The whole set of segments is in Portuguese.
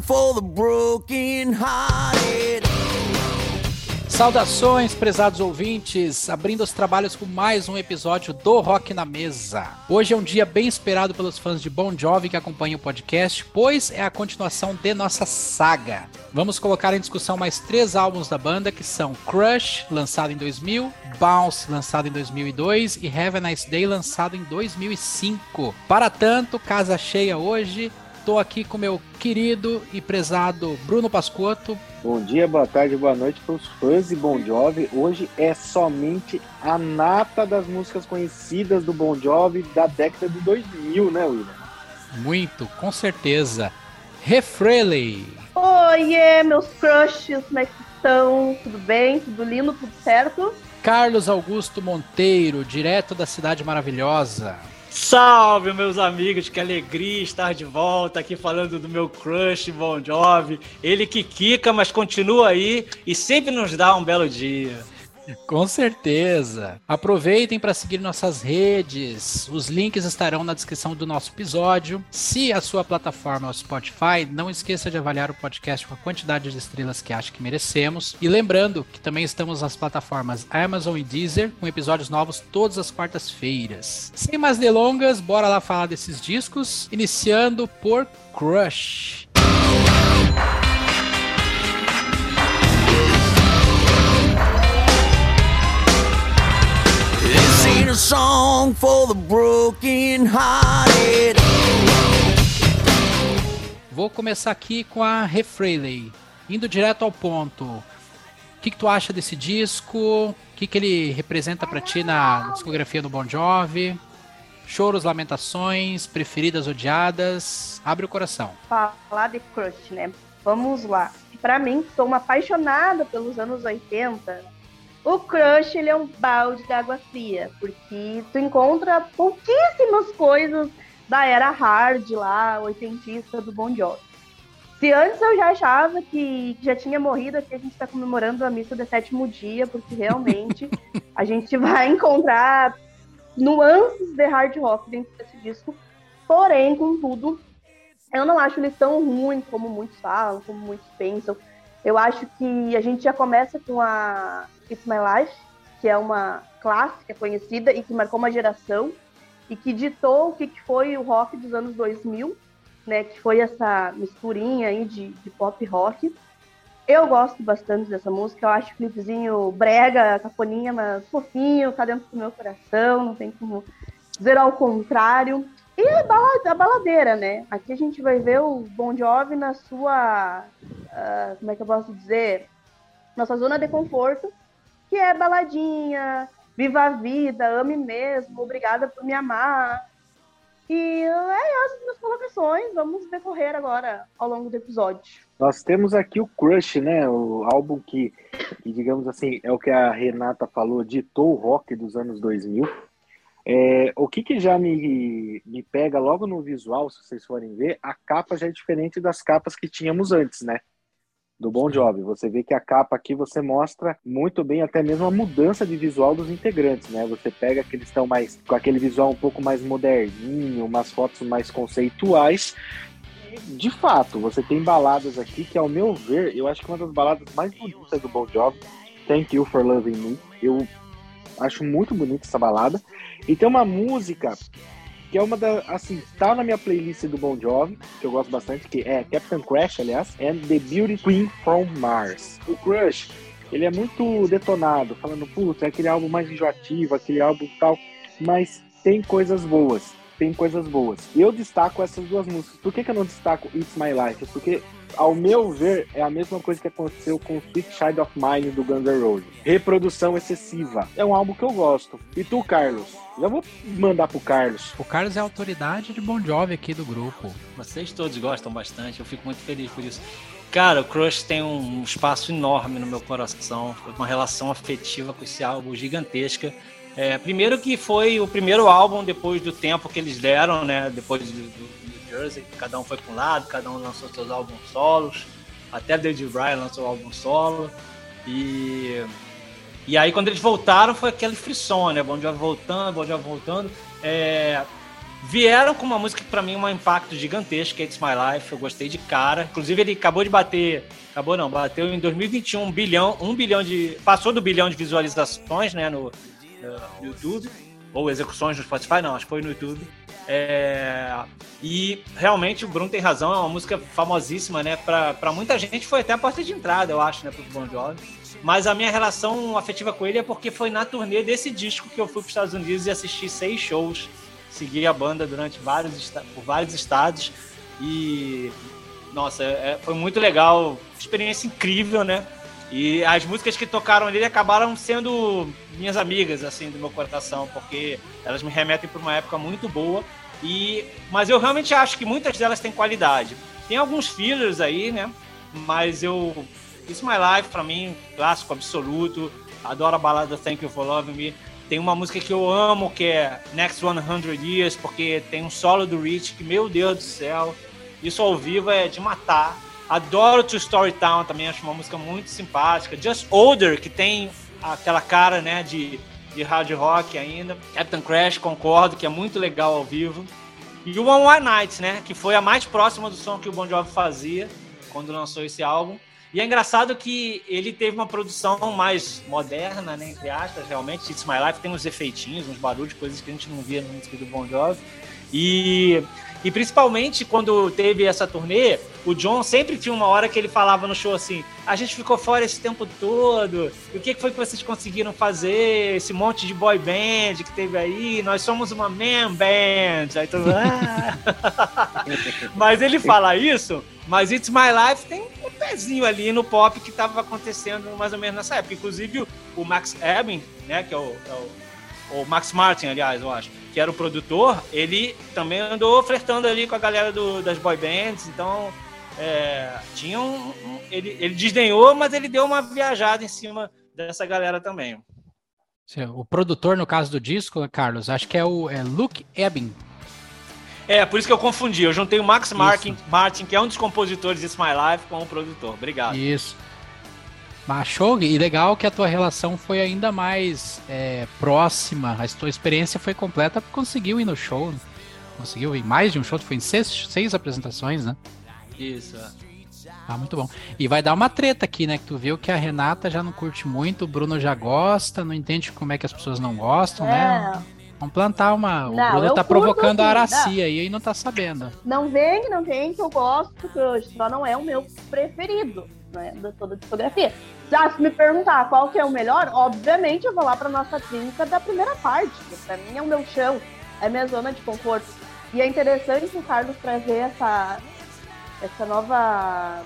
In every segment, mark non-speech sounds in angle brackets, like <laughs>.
for the broken hearted. Saudações, prezados ouvintes, abrindo os trabalhos com mais um episódio do Rock na Mesa. Hoje é um dia bem esperado pelos fãs de Bon Jovi que acompanham o podcast, pois é a continuação de nossa saga. Vamos colocar em discussão mais três álbuns da banda, que são Crush, lançado em 2000, Bounce, lançado em 2002 e Have a Nice Day, lançado em 2005. Para tanto, casa cheia hoje, Estou aqui com meu querido e prezado Bruno Pascotto. Bom dia, boa tarde, boa noite para os fãs de Bon Jovi. Hoje é somente a nata das músicas conhecidas do Bon Jovi da década de 2000, né, William? Muito, com certeza. Refreley. Oiê, meus crushes, como é que estão? Tudo bem? Tudo lindo? Tudo certo? Carlos Augusto Monteiro, direto da Cidade Maravilhosa. Salve, meus amigos, que alegria estar de volta aqui falando do meu crush Bon Jovi. Ele que quica, mas continua aí e sempre nos dá um belo dia. Com certeza. Aproveitem para seguir nossas redes. Os links estarão na descrição do nosso episódio. Se a sua plataforma é o Spotify, não esqueça de avaliar o podcast com a quantidade de estrelas que acha que merecemos. E lembrando que também estamos nas plataformas Amazon e Deezer, com episódios novos todas as quartas-feiras. Sem mais delongas, bora lá falar desses discos, iniciando por Crush. Song for the broken hearted. Vou começar aqui com a Refreley, indo direto ao ponto. O que, que tu acha desse disco? O que, que ele representa para ti na discografia do Bon Jovi? Choros, lamentações, preferidas, odiadas. Abre o coração. Falar de Crush, né? Vamos lá. Para mim, sou uma apaixonada pelos anos 80 o Crush, ele é um balde de água fria, porque tu encontra pouquíssimas coisas da era hard lá, oitentista do Bon Jovi. Se antes eu já achava que já tinha morrido, aqui a gente está comemorando a missa do sétimo dia, porque realmente <laughs> a gente vai encontrar nuances de hard rock dentro desse disco. Porém, contudo, eu não acho ele tão ruim como muitos falam, como muitos pensam. Eu acho que a gente já começa com a It's My Life, que é uma clássica conhecida e que marcou uma geração e que ditou o que foi o rock dos anos 2000, né, que foi essa misturinha aí de, de pop rock. Eu gosto bastante dessa música, eu acho o clipezinho brega, cafoninha, mas fofinho, tá dentro do meu coração, não tem como dizer ao contrário. E a baladeira, né? Aqui a gente vai ver o Bon Jovi na sua, uh, como é que eu posso dizer, nossa zona de conforto, que é baladinha, viva a vida, ame mesmo, obrigada por me amar. E é essas minhas colocações, vamos decorrer agora ao longo do episódio. Nós temos aqui o Crush, né? O álbum que, que digamos assim, é o que a Renata falou, ditou o rock dos anos 2000. É, o que, que já me, me pega logo no visual, se vocês forem ver, a capa já é diferente das capas que tínhamos antes, né? Do Bon Jovi. Você vê que a capa aqui você mostra muito bem até mesmo a mudança de visual dos integrantes, né? Você pega que eles estão mais com aquele visual um pouco mais moderninho, umas fotos mais conceituais. De fato, você tem baladas aqui que, ao meu ver, eu acho que uma das baladas mais bonitas do Bon Jovi, Thank You for Loving Me. Eu acho muito bonita essa balada. E tem uma música que é uma da, assim, tá na minha playlist do Bon Jovi, que eu gosto bastante, que é Captain Crash, aliás, and The Beauty Queen from Mars. O Crush, ele é muito detonado, falando, putz, é aquele álbum mais enjoativo, aquele álbum tal, mas tem coisas boas, tem coisas boas. Eu destaco essas duas músicas. Por que, que eu não destaco It's My Life? Porque ao meu ver, é a mesma coisa que aconteceu com Sweet Child of Mine do Guns N' Roses. Reprodução excessiva. É um álbum que eu gosto. E tu, Carlos? Já vou mandar pro Carlos. O Carlos é a autoridade de Bon Jovi aqui do grupo. Vocês todos gostam bastante, eu fico muito feliz por isso. Cara, o Crush tem um espaço enorme no meu coração, uma relação afetiva com esse álbum gigantesca. É, primeiro que foi o primeiro álbum depois do tempo que eles deram, né? Depois do, do Jersey, cada um foi para um lado, cada um lançou seus álbuns solos, até David Bryan lançou o álbum solo. E, e aí quando eles voltaram foi aquele frisson, né? Bon Jovi voltando, Bon Jovi voltando. É, vieram com uma música que para mim é um impacto gigantesco, It's My Life. Eu gostei de cara. Inclusive, ele acabou de bater. Acabou não, bateu em 2021 um bilhão, um bilhão de. Passou do bilhão de visualizações né, no, no YouTube. Ou execuções no Spotify, não, acho que foi no YouTube. É, e realmente o Bruno tem razão, é uma música famosíssima, né? Para muita gente foi até a porta de entrada, eu acho, né, pro Bon Jovi. Mas a minha relação afetiva com ele é porque foi na turnê desse disco que eu fui para os Estados Unidos e assisti seis shows. Segui a banda durante vários, por vários estados. E, nossa, é, foi muito legal. Experiência incrível, né? E as músicas que tocaram ali acabaram sendo minhas amigas, assim, do meu coração, porque elas me remetem para uma época muito boa. E, mas eu realmente acho que muitas delas têm qualidade. Tem alguns fillers aí, né? Mas eu. It's My Life, para mim, clássico absoluto. Adoro a balada Thank You for Loving Me. Tem uma música que eu amo, que é Next 100 Years, porque tem um solo do Rich que, meu Deus do céu, isso ao vivo é de matar. Adoro To Story Town também, acho uma música muito simpática. Just Older, que tem aquela cara, né, de, de hard rock ainda. Captain Crash, concordo, que é muito legal ao vivo. E One One Night, né, que foi a mais próxima do som que o Bon Jovi fazia quando lançou esse álbum. E é engraçado que ele teve uma produção mais moderna, né, entre aspas, realmente. It's My Life tem uns efeitinhos, uns barulhos, coisas que a gente não via no música do Bon Jovi. E e principalmente quando teve essa turnê, o John sempre tinha uma hora que ele falava no show assim: a gente ficou fora esse tempo todo, o que foi que vocês conseguiram fazer? Esse monte de boy band que teve aí, nós somos uma man band. Aí todo ah. <laughs> Mas ele fala isso, mas It's My Life tem um pezinho ali no pop que estava acontecendo mais ou menos nessa época. Inclusive o Max Ebbing, né, que é o, é o, o Max Martin, aliás, eu acho que era o produtor, ele também andou flertando ali com a galera do, das boy bands, então é, tinha um, um, ele, ele desdenhou, mas ele deu uma viajada em cima dessa galera também. O produtor, no caso do disco, Carlos, acho que é o é Luke Ebbing. É, por isso que eu confundi. Eu juntei o Max Martin, Martin, que é um dos compositores de It's My Life, com o produtor. Obrigado. Isso. Mas show, e legal que a tua relação foi ainda mais é, próxima, a tua experiência foi completa, conseguiu ir no show, conseguiu ir mais de um show, foi em seis, seis apresentações, né? Isso. Ah, muito bom. E vai dar uma treta aqui, né? Que tu viu que a Renata já não curte muito, o Bruno já gosta, não entende como é que as pessoas não gostam, né? é. né? Vamos plantar uma. O não, Bruno tá provocando a Aracia aí e não tá sabendo. Não vem, não vem que eu gosto, que só não é o meu preferido, né? Da toda a discografia. Já se me perguntar qual que é o melhor, obviamente eu vou lá para nossa clínica da primeira parte, que para mim é o meu chão, é minha zona de conforto. E é interessante o Carlos trazer essa essa nova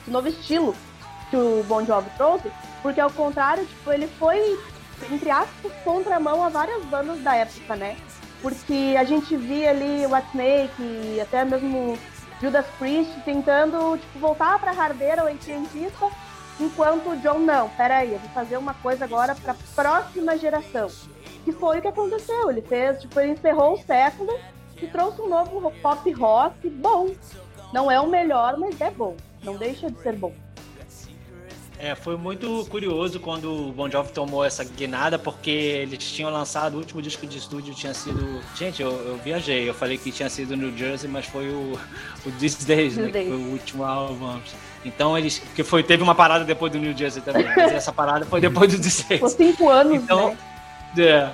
esse novo estilo que o Bon Jovi trouxe, porque ao contrário, tipo, ele foi entre aspas contramão a várias bandas da época, né? Porque a gente via ali o Snake e até mesmo Judas Priest tentando tipo voltar para hardeira ou oitentista Enquanto o John, não, peraí, eu vou fazer uma coisa agora para a próxima geração. Que foi o que aconteceu. Ele fez, tipo, ele encerrou o século e trouxe um novo pop rock bom. Não é o melhor, mas é bom. Não deixa de ser bom. É, foi muito curioso quando o Bon Jovi tomou essa guinada, porque eles tinham lançado o último disco de estúdio, tinha sido. Gente, eu, eu viajei, eu falei que tinha sido New Jersey, mas foi o, o These Days, né, que foi o último álbum. Então eles. Porque foi, teve uma parada depois do New Jersey também. Mas essa parada foi depois do 16. Por cinco anos. Então. Né? É,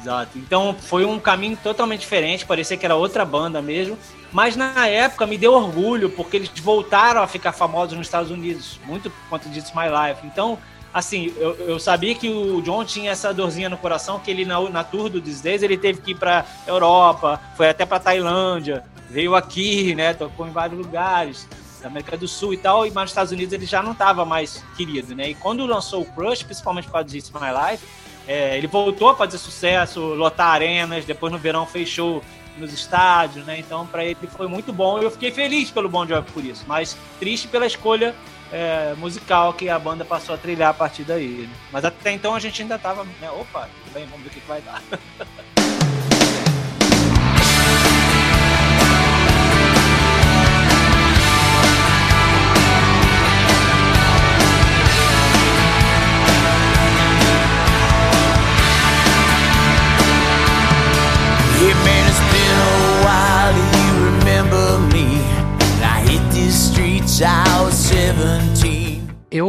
exato. Então foi um caminho totalmente diferente, parecia que era outra banda mesmo. Mas na época me deu orgulho, porque eles voltaram a ficar famosos nos Estados Unidos, muito por conta My Life. Então, assim, eu, eu, sabia que o John tinha essa dorzinha no coração, que ele na, na tour do These Days, ele teve que ir para Europa, foi até para Tailândia, veio aqui, né, tocou em vários lugares da América do Sul e tal, e mas nos Estados Unidos ele já não estava mais querido, né? E quando lançou o Crush, principalmente causa de It's My Life, é, ele voltou a fazer sucesso, lotar arenas, depois no verão fechou nos estádios, né? Então para ele foi muito bom. Eu fiquei feliz pelo Bon Jovi por isso, mas triste pela escolha é, musical que a banda passou a trilhar a partir daí. Né? Mas até então a gente ainda estava, né? Opa, tudo bem, vamos ver o que, que vai dar. <laughs>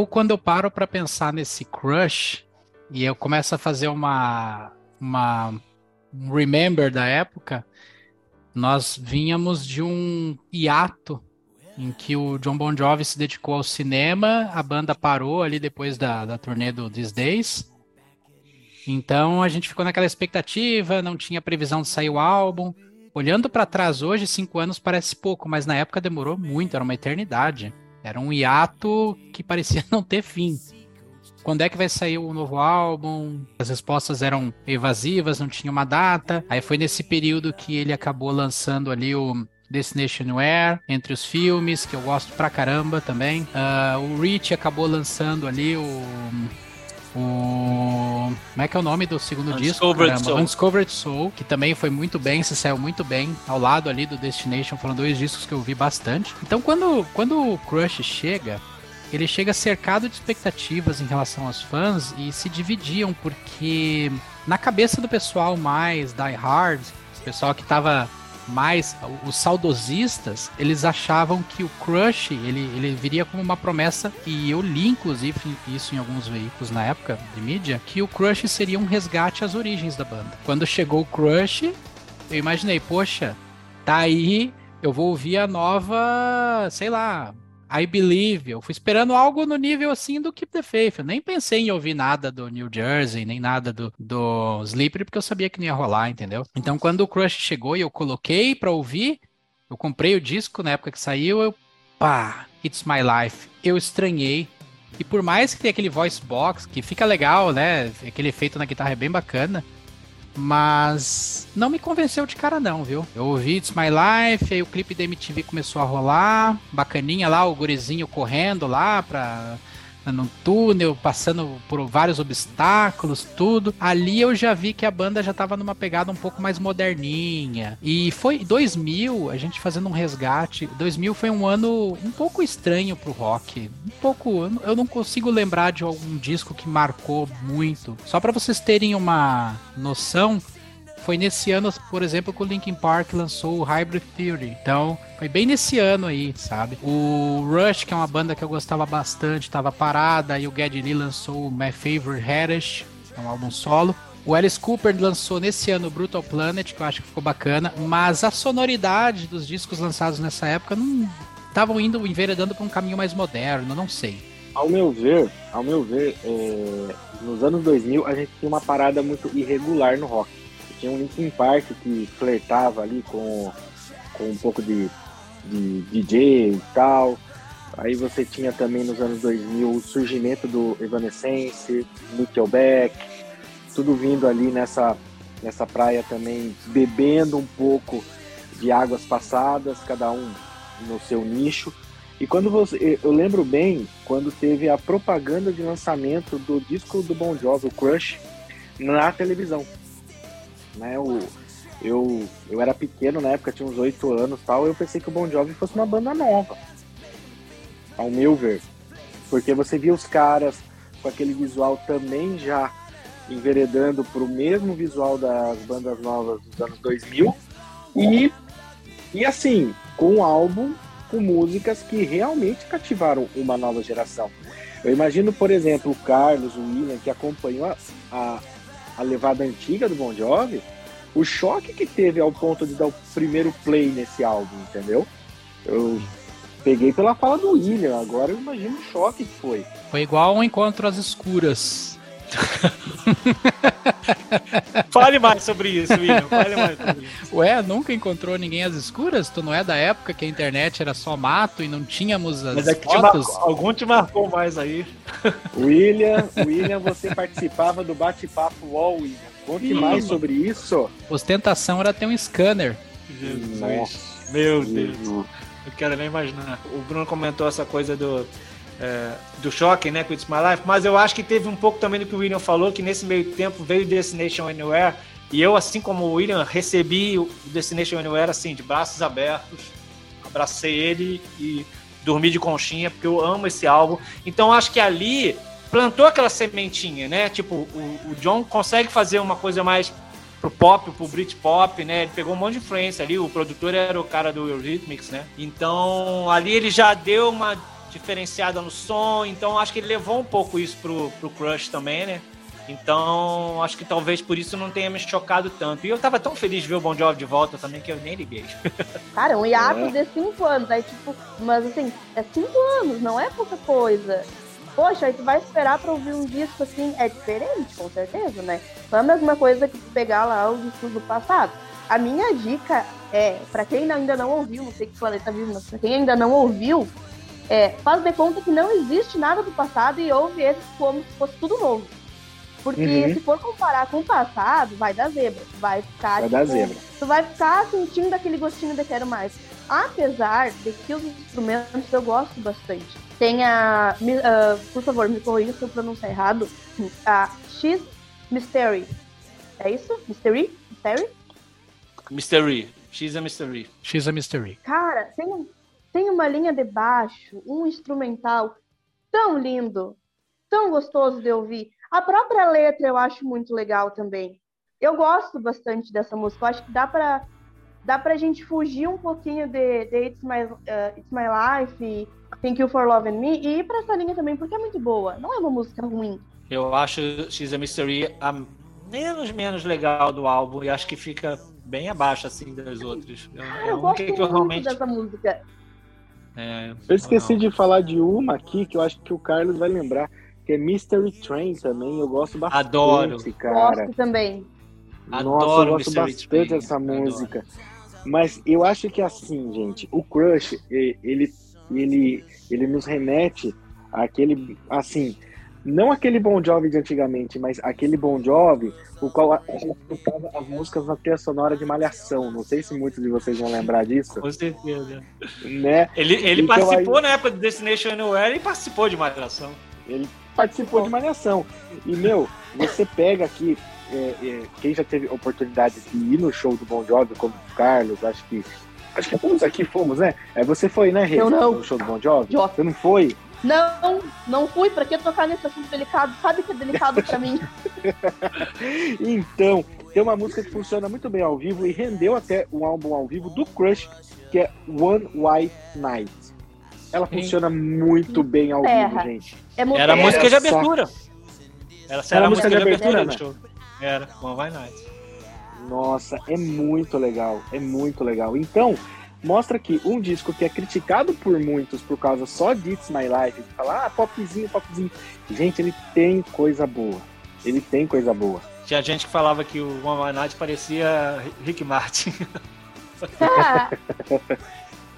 quando eu paro para pensar nesse crush e eu começo a fazer uma, uma um remember da época, nós vínhamos de um hiato em que o John Bon Jovi se dedicou ao cinema, a banda parou ali depois da, da turnê do These Days. Então a gente ficou naquela expectativa, não tinha previsão de sair o álbum. Olhando para trás hoje, cinco anos parece pouco, mas na época demorou muito, era uma eternidade. Era um hiato que parecia <laughs> não ter fim. Quando é que vai sair o novo álbum? As respostas eram evasivas, não tinha uma data. Aí foi nesse período que ele acabou lançando ali o Destination Wear, entre os filmes, que eu gosto pra caramba também. Uh, o Rich acabou lançando ali o. O. Como é que é o nome do segundo disco? Soul. Undiscovered Soul, que também foi muito bem, se saiu muito bem ao lado ali do Destination. Foram dois discos que eu vi bastante. Então, quando, quando o Crush chega, ele chega cercado de expectativas em relação aos fãs e se dividiam, porque na cabeça do pessoal mais die hard, o pessoal que tava mais os saudosistas, eles achavam que o Crush, ele, ele viria como uma promessa, e eu li inclusive isso em alguns veículos na época de mídia, que o Crush seria um resgate às origens da banda. Quando chegou o Crush, eu imaginei, poxa, tá aí, eu vou ouvir a nova, sei lá, I Believe. Eu fui esperando algo no nível assim do Keep the Faith. Eu nem pensei em ouvir nada do New Jersey, nem nada do, do porque eu sabia que não ia rolar, entendeu? Então, quando o Crush chegou e eu coloquei pra ouvir, eu comprei o disco na época que saiu, eu. Pá, It's My Life. Eu estranhei. E por mais que tenha aquele voice box, que fica legal, né? Aquele efeito na guitarra é bem bacana mas não me convenceu de cara não, viu? Eu ouvi It's My Life, aí o clipe da MTV começou a rolar, bacaninha lá, o gurizinho correndo lá pra no túnel, passando por vários obstáculos, tudo. Ali eu já vi que a banda já tava numa pegada um pouco mais moderninha. E foi 2000, a gente fazendo um resgate. 2000 foi um ano um pouco estranho pro rock. Um pouco, eu não consigo lembrar de algum disco que marcou muito. Só para vocês terem uma noção, foi nesse ano, por exemplo, que o Linkin Park lançou o Hybrid Theory. Então, foi bem nesse ano aí, sabe? O Rush, que é uma banda que eu gostava bastante, estava parada, e o Geddy Lee lançou o My Favorite Heritage, é um álbum solo. O Alice Cooper lançou nesse ano o Brutal Planet, que eu acho que ficou bacana, mas a sonoridade dos discos lançados nessa época não estavam indo enveredando para um caminho mais moderno, não sei. Ao meu ver, ao meu ver, é... nos anos 2000 a gente tinha uma parada muito irregular no rock tinha um Linkin Park que flertava ali com, com um pouco de, de DJ e tal. Aí você tinha também nos anos 2000 o surgimento do Evanescence, Nickelback, tudo vindo ali nessa, nessa praia também, bebendo um pouco de águas passadas, cada um no seu nicho. E quando você, eu lembro bem quando teve a propaganda de lançamento do disco do Bon Jovi, o Crush, na televisão né? O, eu, eu era pequeno na época, tinha uns oito anos tal, eu pensei que o Bon Jovi fosse uma banda nova. Ao meu ver. Porque você via os caras com aquele visual também já enveredando para o mesmo visual das bandas novas dos anos 2000 e, e assim, com um álbum com músicas que realmente cativaram uma nova geração. Eu imagino, por exemplo, o Carlos, o William, que acompanhou a, a, a levada antiga do Bon Jovi, o choque que teve ao ponto de dar o primeiro play nesse álbum, entendeu? Eu peguei pela fala do William, agora eu imagino o choque que foi. Foi igual um encontro às escuras. <laughs> Fale mais sobre isso, William. Fale mais sobre isso. Ué, nunca encontrou ninguém às escuras? Tu não é da época que a internet era só mato e não tínhamos as Mas é que fotos? Te algum te marcou mais aí. <laughs> William, William, você participava do bate-papo UOL, William. Conte mais sobre isso. Ostentação era ter um scanner. Jesus. Nossa. Meu Deus. Eu quero nem imaginar. O Bruno comentou essa coisa do é, do choque, né, com It's My Life, mas eu acho que teve um pouco também do que o William falou, que nesse meio tempo veio Destination Anywhere, e eu, assim como o William, recebi o Destination Anywhere, assim, de braços abertos, abracei ele e dormi de conchinha, porque eu amo esse álbum. Então, acho que ali plantou aquela sementinha, né, tipo, o, o John consegue fazer uma coisa mais pro pop, pro Britpop, né? Ele pegou um monte de influência ali. O produtor era o cara do Eurythmics, né? Então ali ele já deu uma diferenciada no som, então acho que ele levou um pouco isso pro, pro Crush também, né? Então, acho que talvez por isso não tenha me chocado tanto. E eu tava tão feliz de ver o Bon Jovi de volta também que eu nem liguei. <laughs> Cara, um hiato É. de cinco anos. Aí, tipo, mas assim, é cinco anos, não é pouca coisa. Poxa, aí tu vai esperar pra ouvir um disco assim, é diferente, com certeza, né? Não é a mesma coisa que tu pegar lá os discos do passado. A minha dica é, pra quem ainda não ouviu, não sei que planeta vivo, mas pra quem ainda não ouviu, é, faz de conta que não existe nada do passado e ouve esse como se fosse tudo novo. Porque Uhum. se for comparar com o passado, vai dar zebra. Vai ficar, Vai dar tipo, zebra. tu vai ficar sentindo aquele gostinho de quero mais. Apesar de que os instrumentos eu gosto bastante. Tem a. ah, por favor, me corrija se eu pronunciar errado. A X Mystery. É isso? Mystery? Mystery? Mystery. X é Mystery. X a Mystery. Cara, tem, um- tem uma linha de baixo, um instrumental tão lindo, tão gostoso de ouvir. A própria letra eu acho muito legal também. Eu gosto bastante dessa música. Eu acho que dá pra, dá pra gente fugir um pouquinho de, de It's, My, uh, It's My Life e Thank You for Loving Me e ir pra essa linha também, porque é muito boa. Não é uma música ruim. Eu acho X é Mystery a menos menos legal do álbum e acho que fica bem abaixo assim das outras. Eu, eu uma gosto que eu realmente. dessa música. É, Eu esqueci não. de falar de uma aqui que eu acho que o Carlos vai lembrar, que é Mystery Train também. Eu gosto bastante, Adoro. cara. Gosto também. Nossa, Adoro eu gosto Mystery bastante Train, dessa adoro. música. Mas eu acho que assim, gente, o Crush, e- ele, ele, ele nos remete àquele, assim, não aquele Bon Jovi de antigamente, mas aquele Bon Jovi, o qual a- escutava as músicas na trilha sonora de Malhação. Não sei se muitos de vocês vão lembrar disso, Com certeza. né? Ele, ele Então, participou na época do Destination Anywhere e participou de Malhação. Ele participou de Malhação. E, meu, você pega aqui, é, é, quem já teve oportunidade de ir no show do Bon Jovi, como o Carlos, acho que. Acho que todos aqui fomos, né? É, você foi, né, Rê? Eu não. No show do Bon Jovi? Jota. Você não foi? Não, não fui. Pra que tocar nesse assunto delicado? Sabe que é delicado pra mim? <laughs> Então, tem uma música que funciona muito bem ao vivo e rendeu até um álbum ao vivo do Crush, que é One White Night. Ela Sim. funciona muito bem ao Terra. vivo, gente. É muito Era a música de abertura. Era, Era era a música de abertura, né? show. Era, One Vai Night. Nossa, é muito legal, é muito legal. Então, mostra que um disco que é criticado por muitos por causa só de It's My Life, de falar, ah, popzinho, popzinho. Gente, ele tem coisa boa. Ele tem coisa boa. Tinha gente que falava que o One Night parecia Rick Martin. <laughs>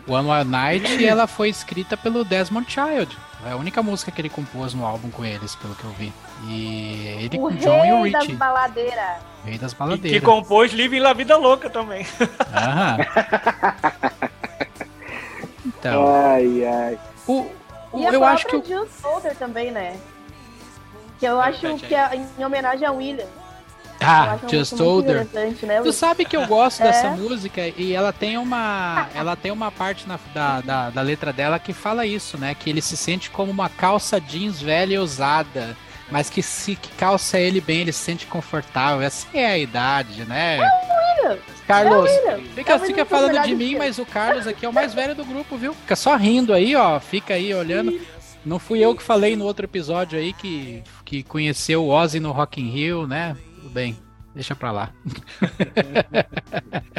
One Wild Night ela foi escrita pelo Desmond Child. É a única música que ele compôs no álbum com eles, pelo que eu vi. E ele o com o John e o rei das Richie, baladeiras. rei das E que baladeiras. compôs Living La Vida Louca também. Aham. <laughs> Então, Ai, ai. o, o- E a eu acho que o, Jill Solder também, né? Que eu acho que é em homenagem a William. Ah, Just Older. né? Tu sabe que eu gosto É. dessa música e ela tem uma <laughs> ela tem uma parte na- da, da, da letra dela que fala isso, né? Que ele se sente como uma calça jeans velha e usada, mas que se que calça ele bem, ele se sente confortável. Essa é a idade, né? Carlos, William. fica, fica falando de mim, mas o Carlos aqui é o mais velho do grupo, viu? Fica só rindo aí, ó. Fica aí olhando. Não fui eu que falei no outro episódio aí que, que conheceu o Ozzy no Rock in Rio, né? Tudo bem, deixa pra lá. <laughs>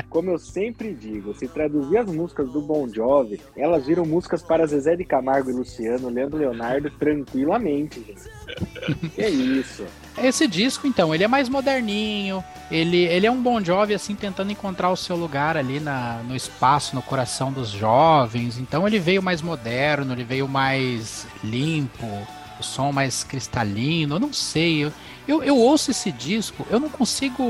Como eu sempre digo, se traduzir as músicas do Bon Jovi, elas viram músicas para Zezé de Camargo e Luciano, Leandro Leonardo, tranquilamente, gente. Que é isso. Esse disco, então, ele é mais moderninho. Ele, ele é um Bon Jovi, assim, tentando encontrar o seu lugar ali na, no espaço, no coração dos jovens. Então ele veio mais moderno, ele veio mais limpo, o som mais cristalino. Eu não sei. Eu, eu, eu ouço esse disco, eu não consigo,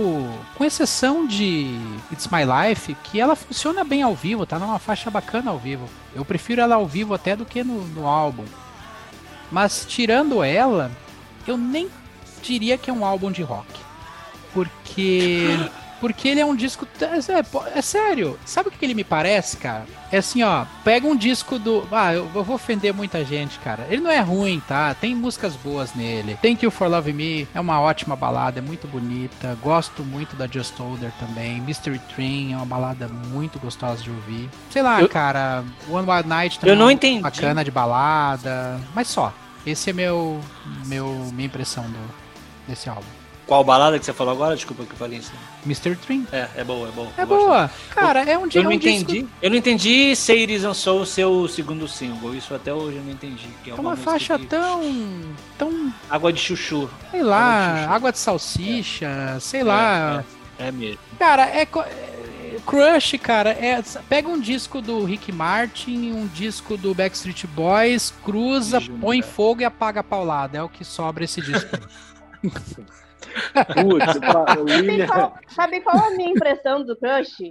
com exceção de It's My Life, que ela funciona bem ao vivo, tá numa faixa bacana ao vivo. Eu prefiro ela ao vivo até do que no, no álbum. Mas tirando ela, eu nem diria que é um álbum de rock. Porque Porque ele é um disco. É, é, é sério. Sabe o que ele me parece, cara? É assim, ó. Pega um disco do. Ah, eu, eu, vou ofender muita gente, cara. Ele não é ruim, tá? Tem músicas boas nele. Thank You for Love Me é uma ótima balada, é muito bonita. Gosto muito da Just Older também. Mystery Train é uma balada muito gostosa de ouvir. Sei lá, eu... cara. One Wild Night também eu não é entendi. bacana de balada. Mas só. Esse é meu, meu minha impressão do, desse álbum. Qual balada que você falou agora? Desculpa que eu falei isso. Mr. Dream. É, é boa, é boa. É boa. Cara, é um, eu é não um entendi. disco... Eu não entendi Say It Isn't So, o seu segundo single. Isso até hoje eu não entendi. Que é, é uma faixa que... tão... tão... Água de chuchu. Sei lá, água de, água de salsicha, é. sei lá. É, é, é mesmo. Cara, é... Crush, cara, é, pega um disco do Rick Martin, um disco do Backstreet Boys, cruza, põe fogo e apaga a paulada. É o que sobra esse disco. <laughs> Putz, sabe, qual, sabe qual é a minha impressão do Crush?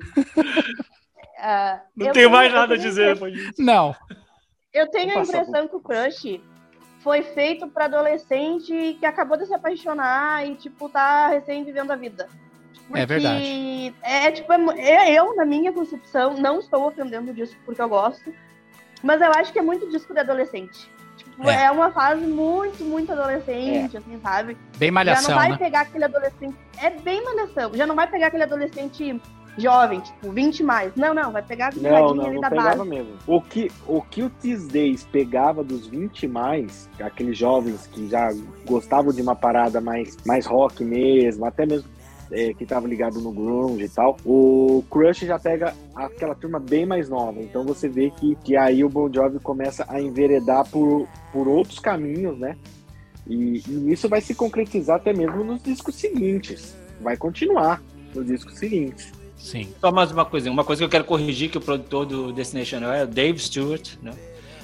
Uh, não tenho mais nada a dizer. Não. Eu tenho a impressão que o Crush foi feito para adolescente que acabou de se apaixonar e, tipo, tá recém vivendo a vida. Porque é verdade. É, tipo, é, eu, na minha concepção, não estou ofendendo disso porque eu gosto, mas eu acho que é muito disco de adolescente. Tipo, é. é uma fase muito, muito adolescente, é. assim, sabe? Bem malhação, Já não vai né? pegar aquele adolescente... É bem malhação. Já não vai pegar aquele adolescente jovem, tipo, 20 mais. Não, não, vai pegar a não, não, ali não da pegava base. mesmo. O que, o que o Tisdays pegava dos 20 mais, aqueles jovens que já gostavam de uma parada mais, mais rock mesmo, até mesmo é, que estava ligado no grunge e tal, o Crush já pega aquela turma bem mais nova. Então você vê que, que aí o Bon Jovi começa a enveredar por, por outros caminhos, né? E, e isso vai se concretizar até mesmo nos discos seguintes. Vai continuar nos discos seguintes. Sim. Só mais uma coisa, uma coisa que eu quero corrigir que o produtor do Destination é o Dave Stewart, né?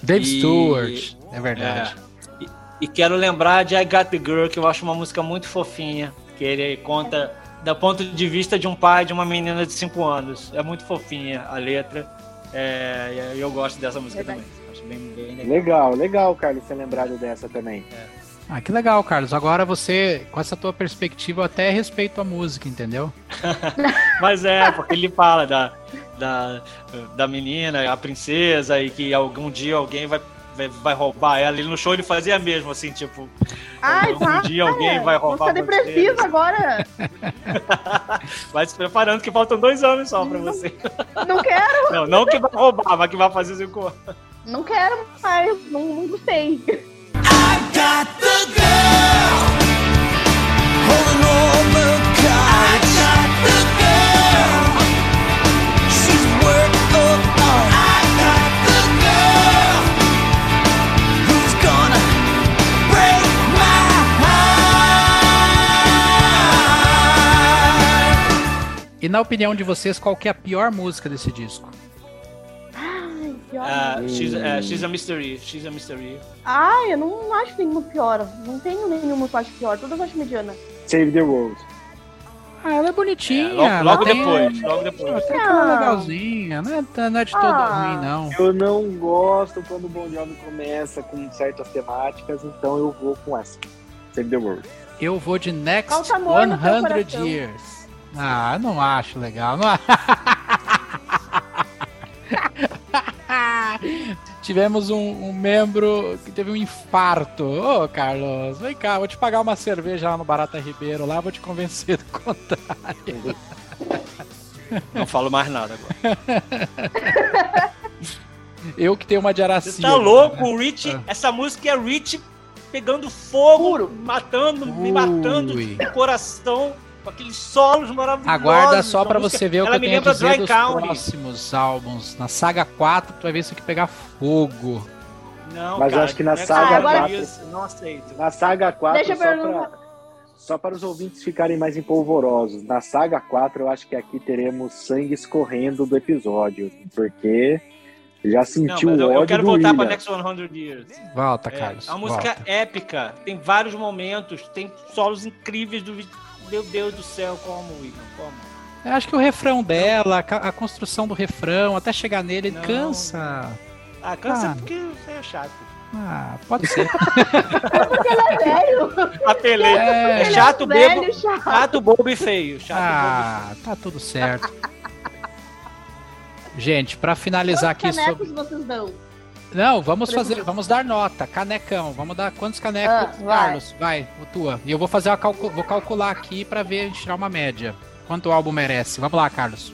Dave e... Stewart, é verdade. É, e, e, quero lembrar de I Got the Girl, que eu acho uma música muito fofinha, que ele conta do ponto de vista de um pai de uma menina de 5 anos. É muito fofinha a letra. É, e eu gosto dessa música também. Acho bem, bem legal. legal. legal, Carlos, ser lembrado dessa também. É. Ah, que legal, Carlos. Agora você, com essa tua perspectiva, eu até respeito a música, entendeu? <laughs> Mas é, porque ele fala da, da, da menina, a princesa, e que algum dia alguém vai vai roubar ela. Ele no show ele fazia mesmo, assim, tipo. Ai, um tá, dia alguém é, vai roubar. Ficar depressiva agora. <laughs> vai se preparando que faltam dois anos só pra você. Não quero. Não, não que vai roubar, mas que vai fazer cinco anos. Não quero mais, não, não gostei. I got the girl holding all E na opinião de vocês, qual que é a pior música desse disco? Ai, pior. Uh, she's, uh, she's, a Mystery. She's a Mystery. Ai, eu não acho nenhuma pior. Não tenho nenhuma que eu acho pior. Todas eu acho mediana. Save the World. Ah, ela é bonitinha. É, logo, logo depois, logo depois. Até que ela é legalzinha, não é, não é de todo ah, ruim, não. Eu não gosto quando o Bon Jovi começa com certas temáticas, então eu vou com essa. Save the World. Eu vou de Next 100 Years. Ah, não acho legal. Não <laughs> Tivemos um, um, membro que teve um infarto. Ô, oh, Carlos, vem cá, vou te pagar uma cerveja lá no Barata Ribeiro, lá vou te convencer do contrário. <laughs> Não falo mais nada agora. <laughs> Eu que tenho uma de Aracia. Você tá louco, o Rich, ah. essa música é Rich pegando fogo, Puro. matando, Ui. me matando no coração com aqueles solos maravilhosos. Aguarda só para você ver o que eu tenho a dizer dos County. próximos álbuns. Na saga 4, tu vai ver isso aqui pegar fogo. Não, Mas cara, eu acho que na saga ah, 4. Isso, não aceito. Na saga 4, Deixa só, pra, só para os ouvintes ficarem mais empolvorosos. Na saga 4, eu acho que aqui teremos sangue escorrendo do episódio. Porque. Já sentiu não, o ódio Eu quero voltar para Next 100 Years. Volta, Carlos. É uma música volta. épica. Tem vários momentos, tem solos incríveis do meu Deus do céu, como, Igor? Como? Eu acho que o refrão dela, a construção do refrão, até chegar nele, não. cansa. Ah, cansa Ah. porque você é chato. Ah, pode ser. <laughs> Porque ele é velho. Apelei. É. É chato, é um bebo, velho, chato. chato, bobo e feio. Chato, Ah, tá tudo certo. Gente, pra finalizar aqui Quantos sobre. canecos vocês dão? Não, vamos fazer, vamos dar nota, canecão. Vamos dar quantos canecos, Ah, vai. Carlos? Vai, o tua. E eu vou fazer uma calcu... vou calcular aqui pra ver a gente tirar uma média. Quanto o álbum merece? Vamos lá, Carlos.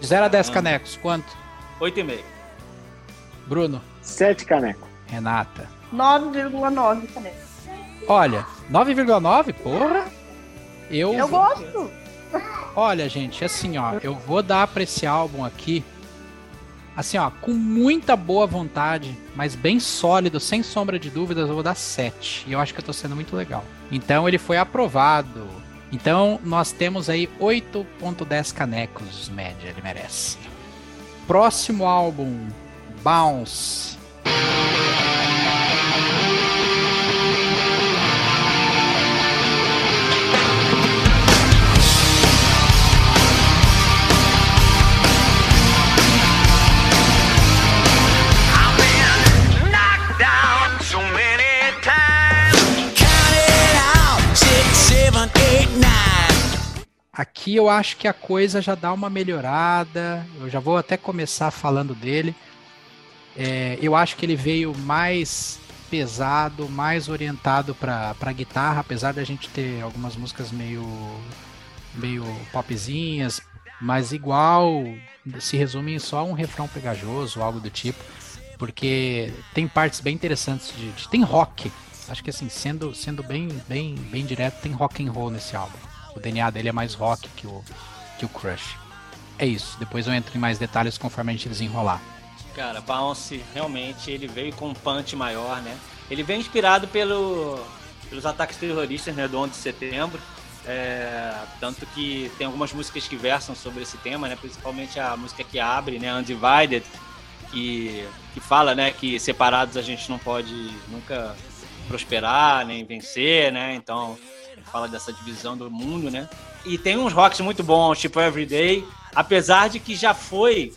De 0 a 10 Ah. canecos, quanto? 8,5. Bruno, Sete canecos. Renata. 9,9 canecos. Olha, 9,9, porra. Eu, Eu gosto. Olha, gente, assim, ó, eu vou dar pra esse álbum aqui, assim, ó, com muita boa vontade, mas bem sólido, sem sombra de dúvidas, eu vou dar 7. E eu acho que eu tô sendo muito legal. Então ele foi aprovado. Então nós temos aí 8.10 canecos, média, ele merece. Próximo álbum, Bounce. Aqui eu acho que a coisa já dá uma melhorada. Eu já vou até começar falando dele. É, eu acho que ele veio mais pesado, mais orientado para guitarra, apesar da gente ter algumas músicas meio meio popzinhas, mas igual se resume em só um refrão pegajoso, algo do tipo, porque tem partes bem interessantes de, de- tem rock. Acho que assim, sendo sendo bem bem bem direto, tem rock and roll nesse álbum. O DNA dele é mais rock que o que o Crush. É isso. Depois eu entro em mais detalhes conforme a gente desenrolar. Cara, Bounce realmente ele veio com um punch maior, né? Ele veio inspirado pelo, pelos ataques terroristas né, do 11 de setembro. É, tanto que tem algumas músicas que versam sobre esse tema, né? Principalmente a música que abre, né? Undivided, que, que fala, né? Que separados a gente não pode nunca prosperar, nem vencer, né? Então, fala dessa divisão do mundo, né? E tem uns rocks muito bons, tipo Everyday, apesar de que já foi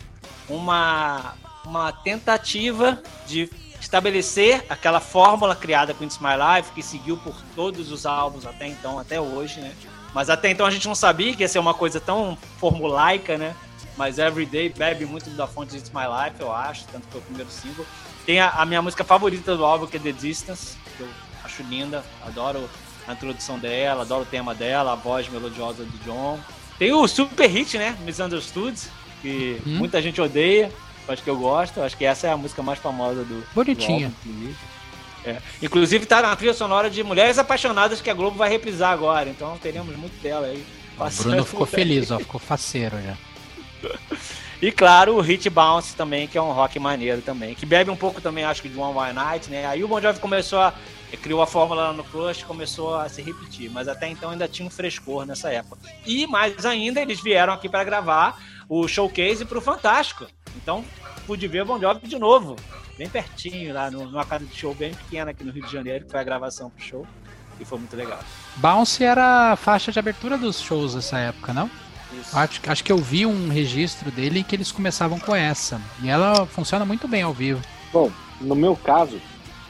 uma, uma tentativa de estabelecer aquela fórmula criada com It's My Life, que seguiu por todos os álbuns até então, até hoje, né? Mas até então a gente não sabia que ia ser uma coisa tão formulaica, né? Mas Everyday bebe muito da fonte de It's My Life, eu acho, tanto que foi o primeiro single. Tem a, a minha música favorita do álbum, que é The Distance, que eu acho linda, adoro a introdução dela, adoro o tema dela, a voz melodiosa do John. Tem o super hit, né? Misunderstood, que Uhum. muita gente odeia, mas que eu gosto. Acho que essa é a música mais famosa do, Bonitinha. do álbum, inclusive. É. Inclusive tá na trilha sonora de Mulheres Apaixonadas que a Globo vai reprisar agora, então teremos muito dela aí. O Bruno ficou <laughs> feliz, ó, ficou faceiro já. <laughs> E claro, o Hit Bounce também, que é um rock maneiro também, que bebe um pouco também, acho que de One One Night, né? Aí o Bon Jovi começou a criou a fórmula lá no Crush, começou a se repetir, mas até então ainda tinha um frescor nessa época. E mais ainda, eles vieram aqui para gravar o showcase pro Fantástico. Então, pude ver o Bon Jovi de novo, bem pertinho lá no- numa casa de show bem pequena aqui no Rio de Janeiro, que foi a gravação pro show. E foi muito legal. Bounce era a faixa de abertura dos shows dessa época, não? Isso. Acho, acho que eu vi um registro dele que eles começavam com essa. E ela funciona muito bem ao vivo. Bom, no meu caso,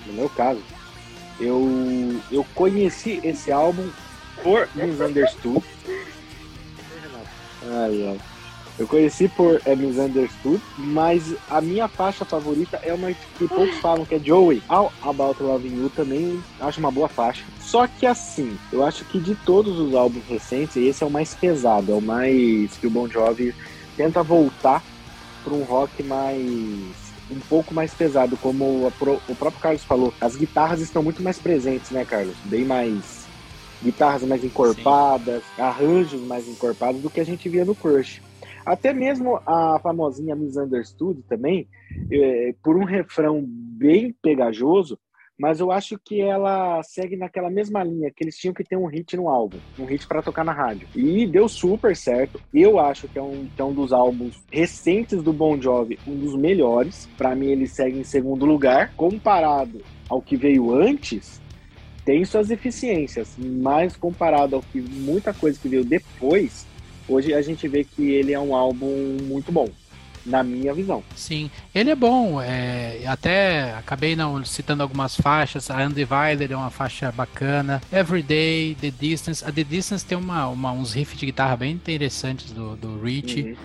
no meu caso, eu, eu conheci esse álbum por Misunderstood. <laughs> Ai, ai. Eu conheci por é, Misunderstood, mas a minha faixa favorita é uma que poucos falam, que é Joey. All About Loving You também acho uma boa faixa. Só que assim, eu acho que de todos os álbuns recentes, esse é o mais pesado, é o mais que o Bon Jovi tenta voltar para um rock mais um pouco mais pesado, como pro- o próprio Carlos falou. As guitarras estão muito mais presentes, né, Carlos? Bem mais guitarras mais encorpadas, arranjos mais encorpados do que a gente via no Crush. Até mesmo a famosinha Misunderstood também, eh, por um refrão bem pegajoso, mas eu acho que ela segue naquela mesma linha, que eles tinham que ter um hit no álbum, um hit para tocar na rádio. E deu super certo. Eu acho que é um, que é um dos álbuns recentes do Bon Jovi, um dos melhores. Para mim, ele segue em segundo lugar. Comparado ao que veio antes, tem suas deficiências, mas comparado ao que muita coisa que veio depois, hoje a gente vê que ele é um álbum muito bom. na minha visão. Sim, ele é bom. É, até acabei não citando algumas faixas. A Undivided é uma faixa bacana. Everyday, The Distance. A The Distance tem uma, uma uns riffs de guitarra bem interessantes do, do Rich. Uhum.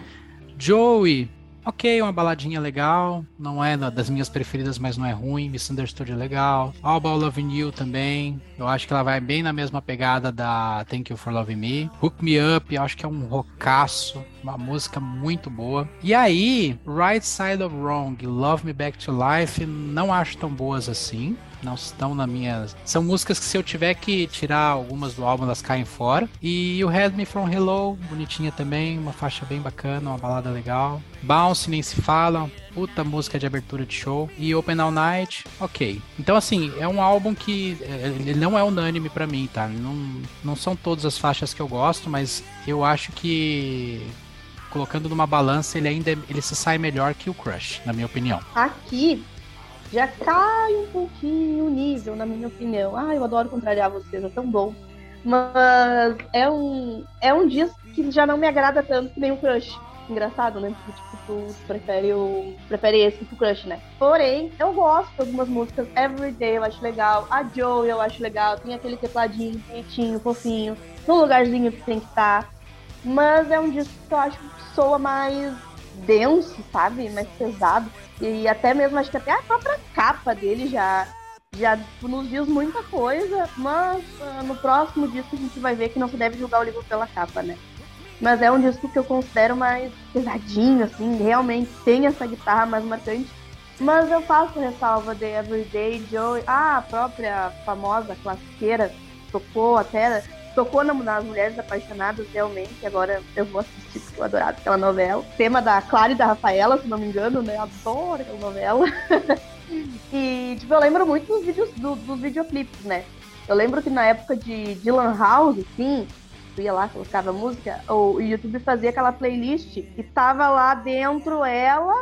Joey, ok, uma baladinha legal. Não é da- das minhas preferidas, mas não é ruim. Misunderstood é legal. All About Loving You também. Eu acho que ela vai bem na mesma pegada da Thank You for Loving Me. Hook Me Up, eu acho que é um rocaço. Uma música muito boa. E aí, Right Side of Wrong Love Me Back to Life, não acho tão boas assim. Não estão na minha. São músicas que se eu tiver que tirar algumas do álbum, elas caem fora. E o Head Me From Hello, bonitinha também, uma faixa bem bacana, uma balada legal. Bounce, nem se fala, puta música de abertura de show. E Open All Night, ok. Então, assim, é um álbum que é, ele não é unânime pra mim, tá? Não, não são todas as faixas que eu gosto, mas eu acho que colocando numa balança, ele ainda ele se sai melhor que o Crush, na minha opinião. Aqui já cai um pouquinho o nível, na minha opinião. Ah, eu adoro contrariar vocês, é tão bom. Mas é um, é um disco que já não me agrada tanto que nem o Crush. Engraçado, né? Porque, tipo, tu prefere, o, prefere esse que o Crush, né? Porém, eu gosto de algumas músicas. Everyday eu acho legal. A Joe eu acho legal. Tem aquele tecladinho bonitinho, fofinho. No lugarzinho que tem que estar. Mas é um disco que eu acho que soa mais denso, sabe? Mais pesado. E até mesmo, acho que até a própria capa dele já, já nos diz muita coisa, mas ah, no próximo disco a gente vai ver que não se deve julgar o livro pela capa, né? Mas é um disco que eu considero mais pesadinho, assim, realmente tem essa guitarra mais marcante. Mas eu faço ressalva de Everyday Joy, ah, a própria famosa classiqueira, tocou até, tocou na- nas Mulheres Apaixonadas, realmente, agora eu vou assistir, porque eu adorava aquela novela. Tema da Clara e da Rafaela, se não me engano, né? Adoro aquela novela. <laughs> e, tipo, eu lembro muito dos vídeos, do- dos videoclipes, né? Eu lembro que na época de, de Lan House, assim, tu ia lá, colocava música, o YouTube fazia aquela playlist e tava lá dentro ela,